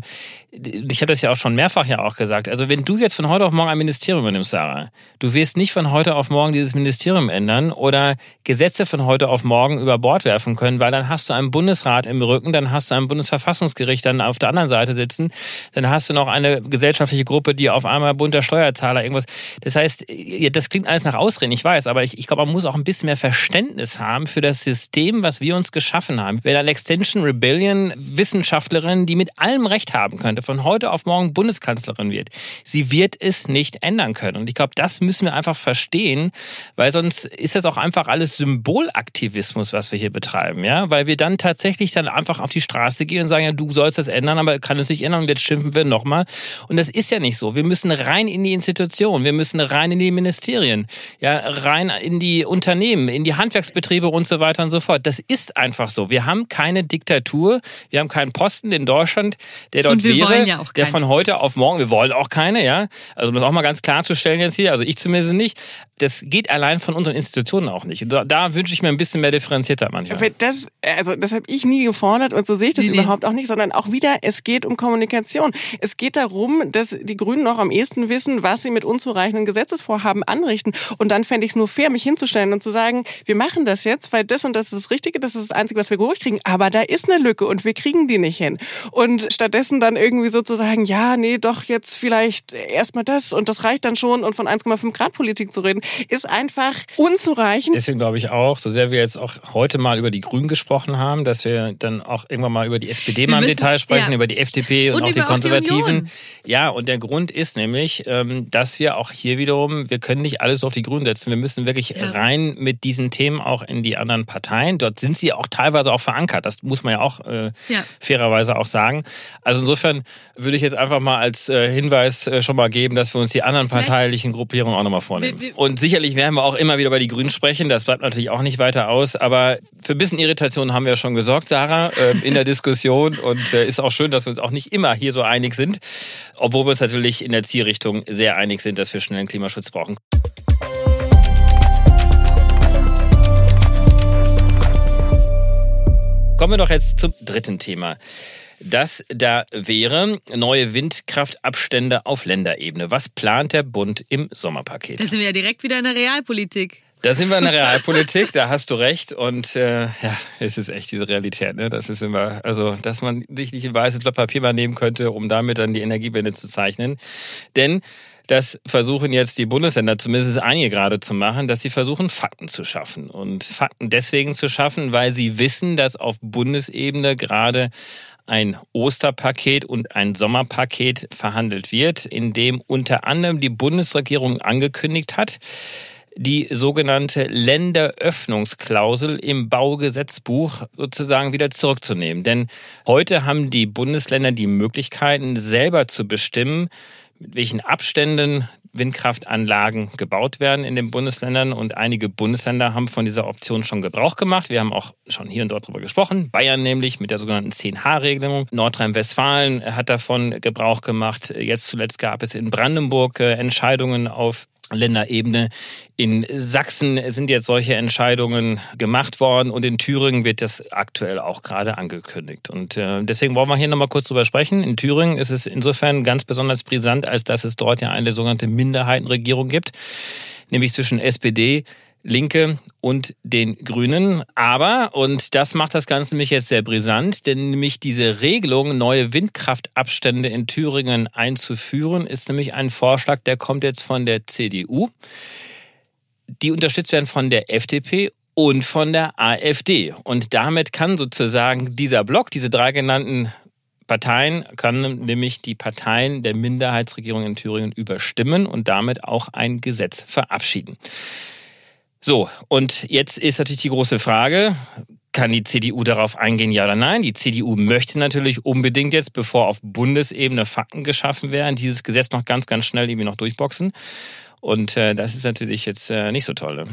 ich habe das ja auch schon mehrfach ja auch gesagt. Also wenn du jetzt von heute auf morgen ein Ministerium übernimmst, Sarah, du wirst nicht von heute auf morgen dieses Ministerium ändern oder Gesetze von heute auf morgen über Bord werfen können, weil dann hast du einen Bundesrat im Rücken, dann hast du ein Bundesverfassungsgericht dann auf der anderen Seite sitzen, dann hast du noch eine gesellschaftliche Gruppe, die auf einmal bunter Steuerzahler irgendwas. Das heißt, das klingt alles nach Ausreden, ich weiß, aber ich, ich glaube, man muss auch ein bisschen mehr Verständnis haben für das System, was wir uns geschaffen haben. Wenn eine Extension Rebellion Wissenschaftlerin, die mit allem Recht haben könnte, von heute auf morgen Bundeskanzlerin wird, sie wird es nicht ändern können. Und ich glaube, das müssen wir einfach verstehen, weil sonst ist das auch einfach alles Symbolaktivismus, was wir hier betreiben, ja, weil wir dann tatsächlich dann einfach auf die Straße gehen und sagen, ja, du sollst das ändern, aber kann es nicht ändern und jetzt schimpfen wir nochmal. Und das ist ja nicht so. Wir müssen rein in die Institutionen, wir müssen rein in die Ministerien, ja, rein in die Unternehmen, in die Handwerksbetriebe und so weiter und so fort. Das ist einfach so. Wir haben keine Diktatur, wir haben keinen Posten in Deutschland, der dort wäre, ja der von heute auf morgen, wir wollen auch keine, ja, also um das auch mal ganz klarzustellen jetzt hier, also ich zumindest nicht, das geht allein von unseren Institutionen auch nicht. Da, da wünsche ich mir ein bisschen mehr differenzierter manchmal. Aber das, also das habe ich nie gefordert und so sehe ich das nee, überhaupt nee. auch nicht, sondern auch wieder, es geht um Kommunikation. Es geht darum, dass die Grünen noch am ehesten wissen, was sie mit unzureichenden Gesetzesvorhaben anrichten. Und dann fände ich es nur fair, mich hinzustellen und zu sagen, wir machen das jetzt, weil das und das ist das Richtige, das ist das Einzige, was wir durchkriegen. Aber da ist eine Lücke und wir kriegen die nicht hin. Und stattdessen dann irgendwie so zu sagen, ja, nee, doch jetzt vielleicht erstmal das und das reicht dann schon und von 1,5 Grad Politik zu reden, ist einfach unzureichend. Deswegen glaube ich auch, so sehr wir jetzt auch heute mal über die Grünen gesprochen haben, dass wir dann auch irgendwann mal über die SPD mal im Detail sprechen, ja. über die FDP und, und auch die Konservativen. Die ja, und der Grund ist nämlich, ähm, dass wir auch hier wiederum, wir können nicht alles auf die Grünen setzen. Wir müssen wirklich ja. rein mit diesen Themen auch in die anderen Parteien. Dort sind sie auch teilweise auch verankert. Das muss man ja auch äh, ja. fairerweise auch sagen. Also insofern würde ich jetzt einfach mal als äh, Hinweis äh, schon mal geben, dass wir uns die anderen parteilichen Gruppierungen auch nochmal vornehmen. Und sicherlich werden wir auch immer wieder über die Grünen sprechen. Das bleibt natürlich auch nicht weiter aus. Aber für ein bisschen Irritation haben wir schon gesorgt, Sarah, äh, in der Diskussion. Und äh, ist auch schön, dass wir uns auch nicht immer hier so einig sind. Obwohl wir uns natürlich in der Zielrichtung sehr einig sind, dass wir schnell einen Klimaschutz brauchen. Kommen wir doch jetzt zum dritten Thema. Das da wäre neue Windkraftabstände auf Länderebene. Was plant der Bund im Sommerpaket? Da sind wir ja direkt wieder in der Realpolitik. Da sind wir in der Realpolitik, da hast du recht. Und äh, ja, es ist echt diese Realität. Ne? Das ist immer, also, dass man sich nicht ein weißes Blatt Papier mal nehmen könnte, um damit dann die Energiewende zu zeichnen. Denn das versuchen jetzt die Bundesländer, zumindest einige gerade zu machen, dass sie versuchen, Fakten zu schaffen. Und Fakten deswegen zu schaffen, weil sie wissen, dass auf Bundesebene gerade ein Osterpaket und ein Sommerpaket verhandelt wird, in dem unter anderem die Bundesregierung angekündigt hat, die sogenannte Länderöffnungsklausel im Baugesetzbuch sozusagen wieder zurückzunehmen. Denn heute haben die Bundesländer die Möglichkeiten, selber zu bestimmen, mit welchen Abständen Windkraftanlagen gebaut werden in den Bundesländern und einige Bundesländer haben von dieser Option schon Gebrauch gemacht. Wir haben auch schon hier und dort darüber gesprochen. Bayern nämlich mit der sogenannten 10H-Regelung. Nordrhein-Westfalen hat davon Gebrauch gemacht. Jetzt zuletzt gab es in Brandenburg äh, Entscheidungen auf Länderebene. In Sachsen sind jetzt solche Entscheidungen gemacht worden und in Thüringen wird das aktuell auch gerade angekündigt. Und äh, deswegen wollen wir hier nochmal kurz drüber sprechen. In Thüringen ist es insofern ganz besonders brisant, als dass es dort ja eine sogenannte Minderheitenregierung gibt, nämlich zwischen SPD, Linke und den Grünen. Aber, und das macht das Ganze nämlich jetzt sehr brisant, denn nämlich diese Regelung, neue Windkraftabstände in Thüringen einzuführen, ist nämlich ein Vorschlag, der kommt jetzt von der CDU. Die unterstützt werden von der FDP und von der AfD. Und damit kann sozusagen dieser Block, diese drei genannten Parteien, kann nämlich die Parteien der Minderheitsregierung in Thüringen überstimmen und damit auch ein Gesetz verabschieden. So, und jetzt ist natürlich die große Frage, kann die CDU darauf eingehen, ja oder nein? Die CDU möchte natürlich unbedingt jetzt, bevor auf Bundesebene Fakten geschaffen werden, dieses Gesetz noch ganz, ganz schnell irgendwie noch durchboxen. Und äh, das ist natürlich jetzt äh, nicht so toll.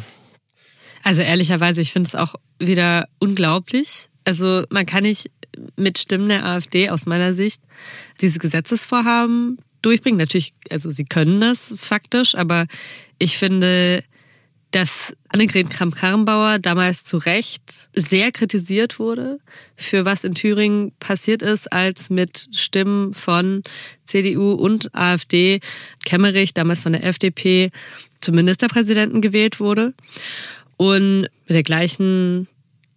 Also ehrlicherweise, ich finde es auch wieder unglaublich. Also man kann nicht mit Stimmen der AfD aus meiner Sicht diese Gesetzesvorhaben durchbringen. Natürlich, also sie können das faktisch, aber ich finde, dass Annegret Kramp-Karrenbauer damals zu Recht sehr kritisiert wurde für was in Thüringen passiert ist, als mit Stimmen von CDU und AfD Kemmerich, damals von der FDP, zum Ministerpräsidenten gewählt wurde. Und mit der gleichen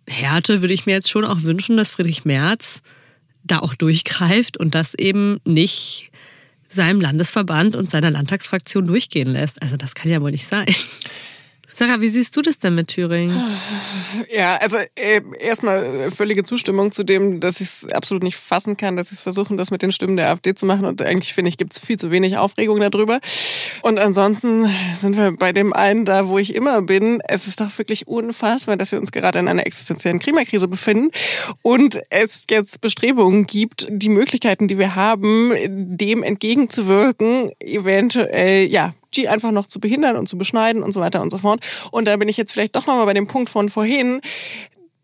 Härte würde ich mir jetzt schon auch wünschen, dass Friedrich Merz da auch durchgreift und das eben nicht seinem Landesverband und seiner Landtagsfraktion durchgehen lässt. Also das kann ja wohl nicht sein. Sarah, wie siehst du das denn mit Thüringen? Ja, also äh, erstmal völlige Zustimmung zu dem, dass ich es absolut nicht fassen kann, dass sie versuchen, das mit den Stimmen der AfD zu machen. Und eigentlich finde ich, gibt es viel zu wenig Aufregung darüber. Und ansonsten sind wir bei dem einen da, wo ich immer bin. Es ist doch wirklich unfassbar, dass wir uns gerade in einer existenziellen Klimakrise befinden und es jetzt Bestrebungen gibt, die Möglichkeiten, die wir haben, dem entgegenzuwirken, eventuell ja die einfach noch zu behindern und zu beschneiden und so weiter und so fort. Und da bin ich jetzt vielleicht doch nochmal bei dem Punkt von vorhin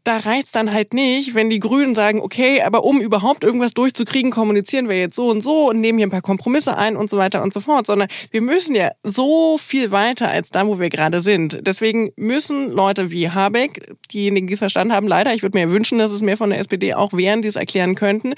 da reicht's dann halt nicht, wenn die Grünen sagen, okay, aber um überhaupt irgendwas durchzukriegen, kommunizieren wir jetzt so und so und nehmen hier ein paar Kompromisse ein und so weiter und so fort, sondern wir müssen ja so viel weiter als da, wo wir gerade sind. Deswegen müssen Leute wie Habeck, diejenigen, die es verstanden haben, leider, ich würde mir wünschen, dass es mehr von der SPD auch wären, die es erklären könnten,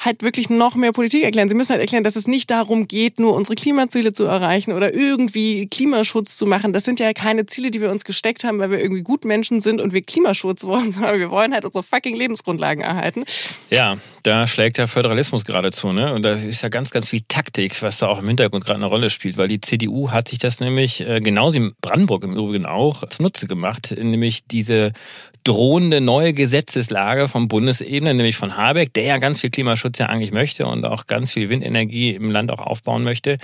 halt wirklich noch mehr Politik erklären. Sie müssen halt erklären, dass es nicht darum geht, nur unsere Klimaziele zu erreichen oder irgendwie Klimaschutz zu machen. Das sind ja keine Ziele, die wir uns gesteckt haben, weil wir irgendwie gut Menschen sind und wir Klimaschutz wollen aber wir wollen halt unsere fucking Lebensgrundlagen erhalten. Ja, da schlägt der Föderalismus geradezu, ne? Und da ist ja ganz, ganz viel Taktik, was da auch im Hintergrund gerade eine Rolle spielt, weil die CDU hat sich das nämlich, äh, genauso wie Brandenburg im Übrigen auch, zunutze gemacht, nämlich diese drohende neue Gesetzeslage vom Bundesebene, nämlich von Habeck, der ja ganz viel Klimaschutz ja eigentlich möchte und auch ganz viel Windenergie im Land auch aufbauen möchte,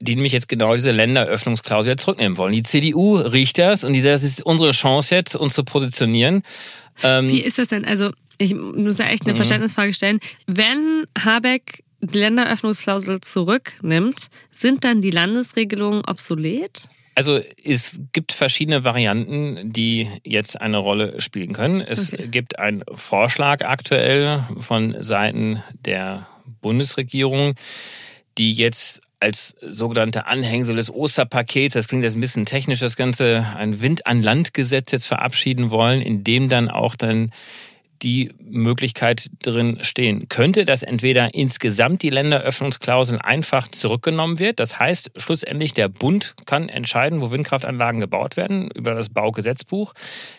die nämlich jetzt genau diese Länderöffnungsklausel zurücknehmen wollen. Die CDU riecht das und die sagt, das ist unsere Chance jetzt, uns zu positionieren. Ähm, Wie ist das denn? Also ich muss da echt eine mhm. Verständnisfrage stellen. Wenn Habeck die Länderöffnungsklausel zurücknimmt, sind dann die Landesregelungen obsolet? Also es gibt verschiedene Varianten, die jetzt eine Rolle spielen können. Es okay. gibt einen Vorschlag aktuell von Seiten der Bundesregierung, die jetzt als sogenannte Anhängsel des Osterpakets, das klingt jetzt ein bisschen technisch, das Ganze ein Wind-an-Land-Gesetz jetzt verabschieden wollen, in dem dann auch dann die Möglichkeit drin stehen könnte, dass entweder insgesamt die Länderöffnungsklausel einfach zurückgenommen wird. Das heißt, schlussendlich der Bund kann entscheiden, wo Windkraftanlagen gebaut werden über das Baugesetzbuch.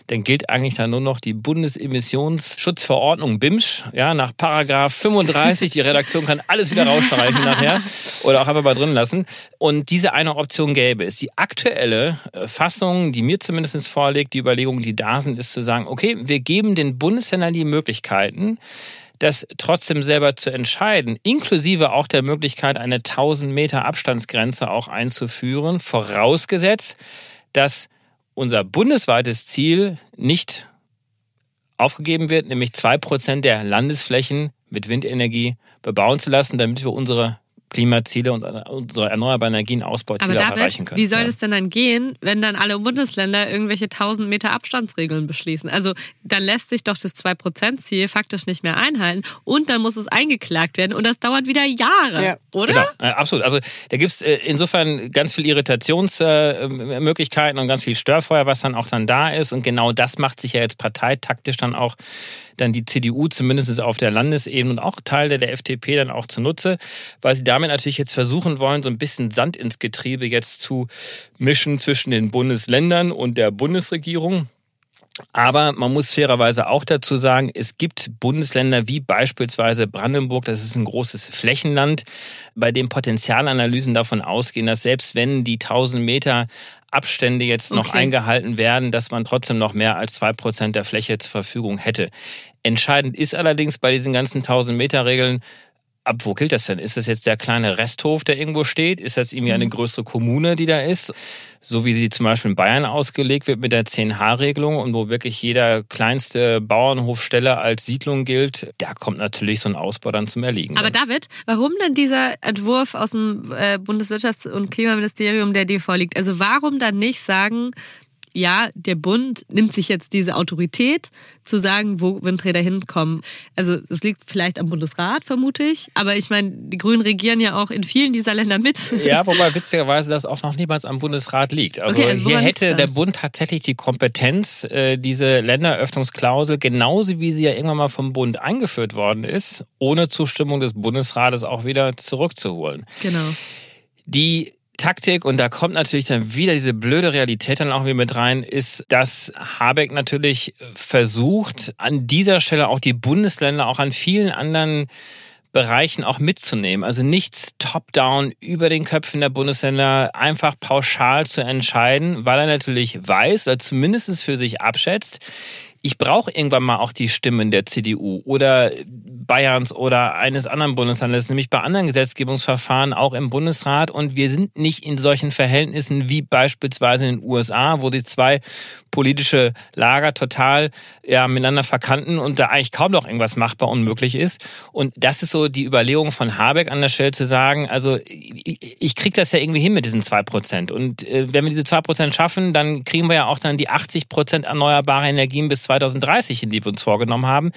Dann gilt eigentlich dann nur noch die Bundesemissionsschutzverordnung BIMSCH. Ja, nach Paragraph 35. Die Redaktion kann alles wieder rausstreichen nachher oder auch einfach mal drin lassen. Und diese eine Option gäbe es. Die aktuelle äh, Fassung, die mir zumindest vorliegt, die Überlegungen, die da sind, ist zu sagen, okay, wir geben den Bundesländern die Möglichkeiten, das trotzdem selber zu entscheiden, inklusive auch der Möglichkeit, eine 1000 Meter Abstandsgrenze auch einzuführen, vorausgesetzt, dass unser bundesweites Ziel nicht aufgegeben wird, nämlich zwei Prozent der Landesflächen mit Windenergie bebauen zu lassen, damit wir unsere Klimaziele und unsere erneuerbaren Energienausbauziele Aber David, erreichen können. Wie soll es denn dann gehen, wenn dann alle Bundesländer irgendwelche 1000 Meter Abstandsregeln beschließen? Also dann lässt sich doch das 2%-Ziel faktisch nicht mehr einhalten und dann muss es eingeklagt werden und das dauert wieder Jahre, ja. oder? Genau, äh, absolut. Also da gibt es äh, insofern ganz viel Irritationsmöglichkeiten und ganz viel Störfeuer, was dann auch dann da ist und genau das macht sich ja jetzt parteitaktisch dann auch dann die CDU zumindest auf der Landesebene und auch Teile der FDP dann auch zunutze, weil sie damit natürlich jetzt versuchen wollen, so ein bisschen Sand ins Getriebe jetzt zu mischen zwischen den Bundesländern und der Bundesregierung. Aber man muss fairerweise auch dazu sagen, es gibt Bundesländer wie beispielsweise Brandenburg, das ist ein großes Flächenland, bei dem Potenzialanalysen davon ausgehen, dass selbst wenn die 1000 Meter Abstände jetzt noch okay. eingehalten werden, dass man trotzdem noch mehr als zwei Prozent der Fläche zur Verfügung hätte. Entscheidend ist allerdings bei diesen ganzen 1000 Meter Regeln, ab wo gilt das denn? Ist das jetzt der kleine Resthof, der irgendwo steht? Ist das irgendwie eine mhm. größere Kommune, die da ist? So wie sie zum Beispiel in Bayern ausgelegt wird mit der 10H-Regelung und wo wirklich jeder kleinste Bauernhofstelle als Siedlung gilt, da kommt natürlich so ein Ausbau dann zum Erliegen. Aber David, warum denn dieser Entwurf aus dem äh, Bundeswirtschafts- und Klimaministerium, der dir vorliegt? Also warum dann nicht sagen, ja, der Bund nimmt sich jetzt diese Autorität, zu sagen, wo Windräder hinkommen. Also es liegt vielleicht am Bundesrat, vermute ich. Aber ich meine, die Grünen regieren ja auch in vielen dieser Länder mit. Ja, wobei witzigerweise das auch noch niemals am Bundesrat liegt. Also, okay, also hier hätte der Bund tatsächlich die Kompetenz, äh, diese Länderöffnungsklausel, genauso wie sie ja irgendwann mal vom Bund eingeführt worden ist, ohne Zustimmung des Bundesrates auch wieder zurückzuholen. Genau. Die Taktik, und da kommt natürlich dann wieder diese blöde Realität dann auch wieder mit rein, ist, dass Habeck natürlich versucht, an dieser Stelle auch die Bundesländer auch an vielen anderen Bereichen auch mitzunehmen. Also nichts top-down über den Köpfen der Bundesländer einfach pauschal zu entscheiden, weil er natürlich weiß oder zumindest für sich abschätzt, ich brauche irgendwann mal auch die Stimmen der CDU oder Bayerns oder eines anderen Bundeslandes, nämlich bei anderen Gesetzgebungsverfahren auch im Bundesrat. Und wir sind nicht in solchen Verhältnissen wie beispielsweise in den USA, wo die zwei politische Lager total ja, miteinander verkannten und da eigentlich kaum noch irgendwas machbar unmöglich ist. Und das ist so die Überlegung von Habeck an der Stelle zu sagen, also ich, ich kriege das ja irgendwie hin mit diesen zwei Prozent. Und äh, wenn wir diese zwei Prozent schaffen, dann kriegen wir ja auch dann die 80 Prozent erneuerbare Energien bis 2030 hin, die wir uns vorgenommen haben.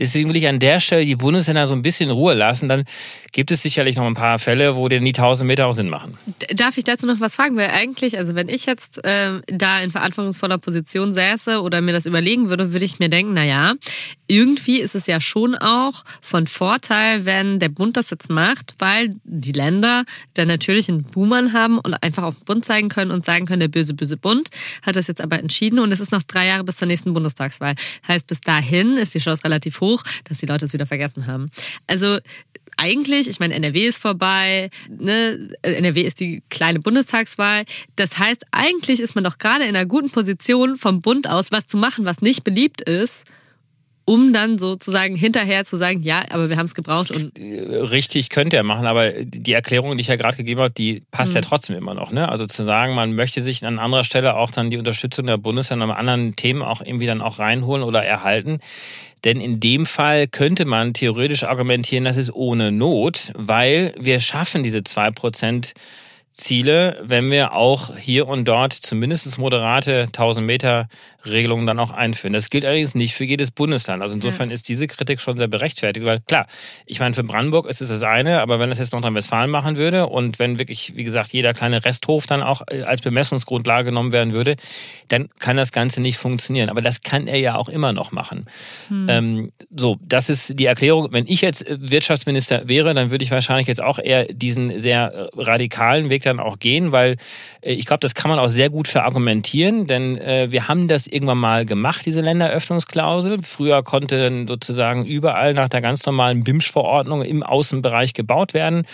Deswegen will ich an der Stelle die Bundesländer so ein bisschen in Ruhe lassen. Dann gibt es sicherlich noch ein paar Fälle, wo die 1000 Meter auch Sinn machen. Darf ich dazu noch was fragen? Weil eigentlich, also wenn ich jetzt äh, da in verantwortungsvoller Position säße oder mir das überlegen würde, würde ich mir denken, na ja, irgendwie ist es ja schon auch von Vorteil, wenn der Bund das jetzt macht, weil die Länder dann natürlich einen Boomern haben und einfach auf den Bund zeigen können und sagen können, der böse, böse Bund hat das jetzt aber entschieden und es ist noch drei Jahre bis zur nächsten Bundestagswahl. Heißt, bis dahin ist die Chance relativ hoch, dass die Leute es wieder vergessen haben. Also eigentlich, ich meine, NRW ist vorbei, ne? NRW ist die kleine Bundestagswahl. Das heißt, eigentlich ist man doch gerade in einer guten Position vom Bund aus, was zu machen, was nicht beliebt ist um dann sozusagen hinterher zu sagen, ja, aber wir haben es gebraucht und richtig könnte er machen, aber die Erklärung, die ich ja gerade gegeben habe, die passt mhm. ja trotzdem immer noch. Ne? Also zu sagen, man möchte sich an anderer Stelle auch dann die Unterstützung der Bundesländer an anderen Themen auch irgendwie dann auch reinholen oder erhalten. Denn in dem Fall könnte man theoretisch argumentieren, das ist ohne Not, weil wir schaffen diese zwei Prozent Ziele, wenn wir auch hier und dort zumindest moderate 1000 Meter Regelungen dann auch einführen. Das gilt allerdings nicht für jedes Bundesland. Also insofern ja. ist diese Kritik schon sehr berechtfertigt, weil klar, ich meine, für Brandenburg ist es das eine, aber wenn das jetzt Nordrhein-Westfalen machen würde und wenn wirklich, wie gesagt, jeder kleine Resthof dann auch äh, als Bemessungsgrundlage genommen werden würde, dann kann das Ganze nicht funktionieren. Aber das kann er ja auch immer noch machen. Hm. Ähm, so, das ist die Erklärung. Wenn ich jetzt Wirtschaftsminister wäre, dann würde ich wahrscheinlich jetzt auch eher diesen sehr äh, radikalen Weg dann auch gehen, weil äh, ich glaube, das kann man auch sehr gut verargumentieren, denn äh, wir haben das irgendwann mal gemacht, diese Länderöffnungsklausel. Früher konnte dann sozusagen überall nach der ganz normalen BIMSCH-Verordnung im Außenbereich gebaut werden.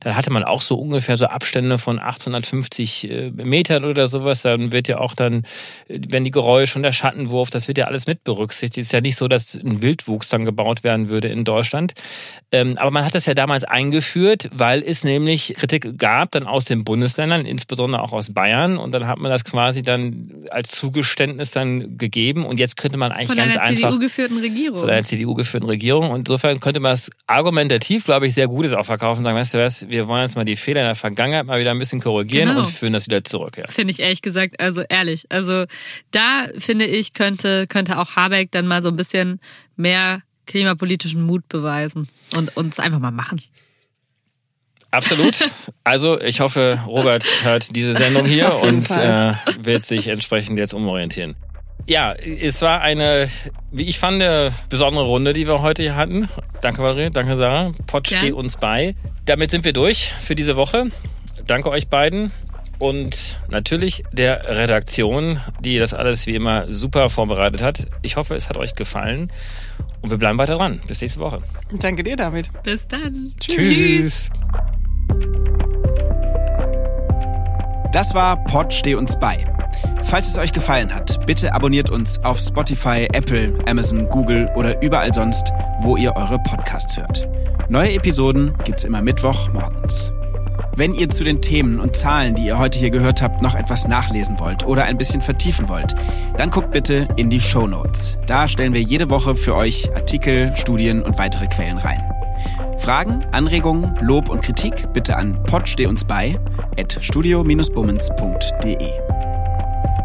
Da hatte man auch so ungefähr so Abstände von 850 äh, Metern oder sowas. Dann wird ja auch dann, wenn die Geräusche und der Schattenwurf, das wird ja alles mit berücksichtigt. Es ist ja nicht so, dass ein Wildwuchs dann gebaut werden würde in Deutschland. Ähm, aber man hat das ja damals eingeführt, weil es nämlich Kritik gab dann aus den Bundesländern, insbesondere auch aus Bayern. Und dann hat man das quasi dann als Zugeständnis dann gegeben. Und jetzt könnte man eigentlich ganz einfach... Von einer CDU-geführten Regierung. Von einer CDU-geführten Regierung. Und insofern könnte man es argumentativ, glaube ich, sehr Gutes auch verkaufen und sagen, weißt du was, wir wollen jetzt mal die Fehler in der Vergangenheit mal wieder ein bisschen korrigieren genau. und führen das wieder zurück. Ja. Finde ich ehrlich gesagt, also ehrlich. Also da finde ich, könnte, könnte auch Habeck dann mal so ein bisschen mehr klimapolitischen Mut beweisen und uns einfach mal machen. Absolut. Also ich hoffe, Robert hört diese Sendung hier und äh, wird sich entsprechend jetzt umorientieren. Ja, es war eine, wie ich fand, eine besondere Runde, die wir heute hier hatten. Danke, Valerie. Danke, Sarah. Pott steht uns bei. Damit sind wir durch für diese Woche. Danke euch beiden. Und natürlich der Redaktion, die das alles wie immer super vorbereitet hat. Ich hoffe, es hat euch gefallen. Und wir bleiben weiter dran. Bis nächste Woche. Danke dir, David. Bis dann. Tschüss. Tschüss. Das war Pod Steh uns bei. Falls es euch gefallen hat, bitte abonniert uns auf Spotify, Apple, Amazon, Google oder überall sonst, wo ihr eure Podcasts hört. Neue Episoden gibt's immer Mittwoch morgens. Wenn ihr zu den Themen und Zahlen, die ihr heute hier gehört habt, noch etwas nachlesen wollt oder ein bisschen vertiefen wollt, dann guckt bitte in die Show Notes. Da stellen wir jede Woche für euch Artikel, Studien und weitere Quellen rein. Fragen, Anregungen, Lob und Kritik bitte an potsteh uns bei at studio-bummens.de.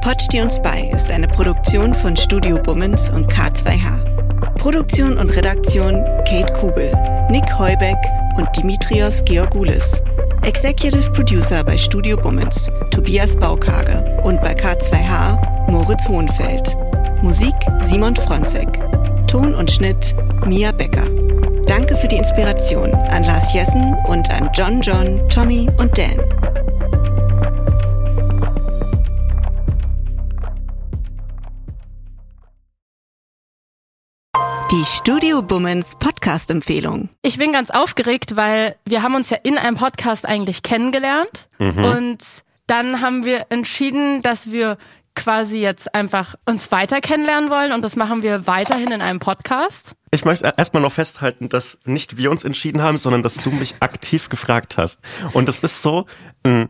Pod steh uns bei ist eine Produktion von Studio Bummens und K2H. Produktion und Redaktion Kate Kubel, Nick Heubeck und Dimitrios Georgoulis. Executive Producer bei Studio Bummens, Tobias Baukage und bei K2H, Moritz Hohenfeld. Musik Simon Fronzek. Ton und Schnitt Mia Becker. Danke für die Inspiration an Lars Jessen und an John John, Tommy und Dan. Die Studio Bummens Podcast-Empfehlung. Ich bin ganz aufgeregt, weil wir haben uns ja in einem Podcast eigentlich kennengelernt mhm. und dann haben wir entschieden, dass wir quasi jetzt einfach uns weiter kennenlernen wollen und das machen wir weiterhin in einem Podcast. Ich möchte erstmal noch festhalten, dass nicht wir uns entschieden haben, sondern dass du mich aktiv gefragt hast. Und das ist so, ein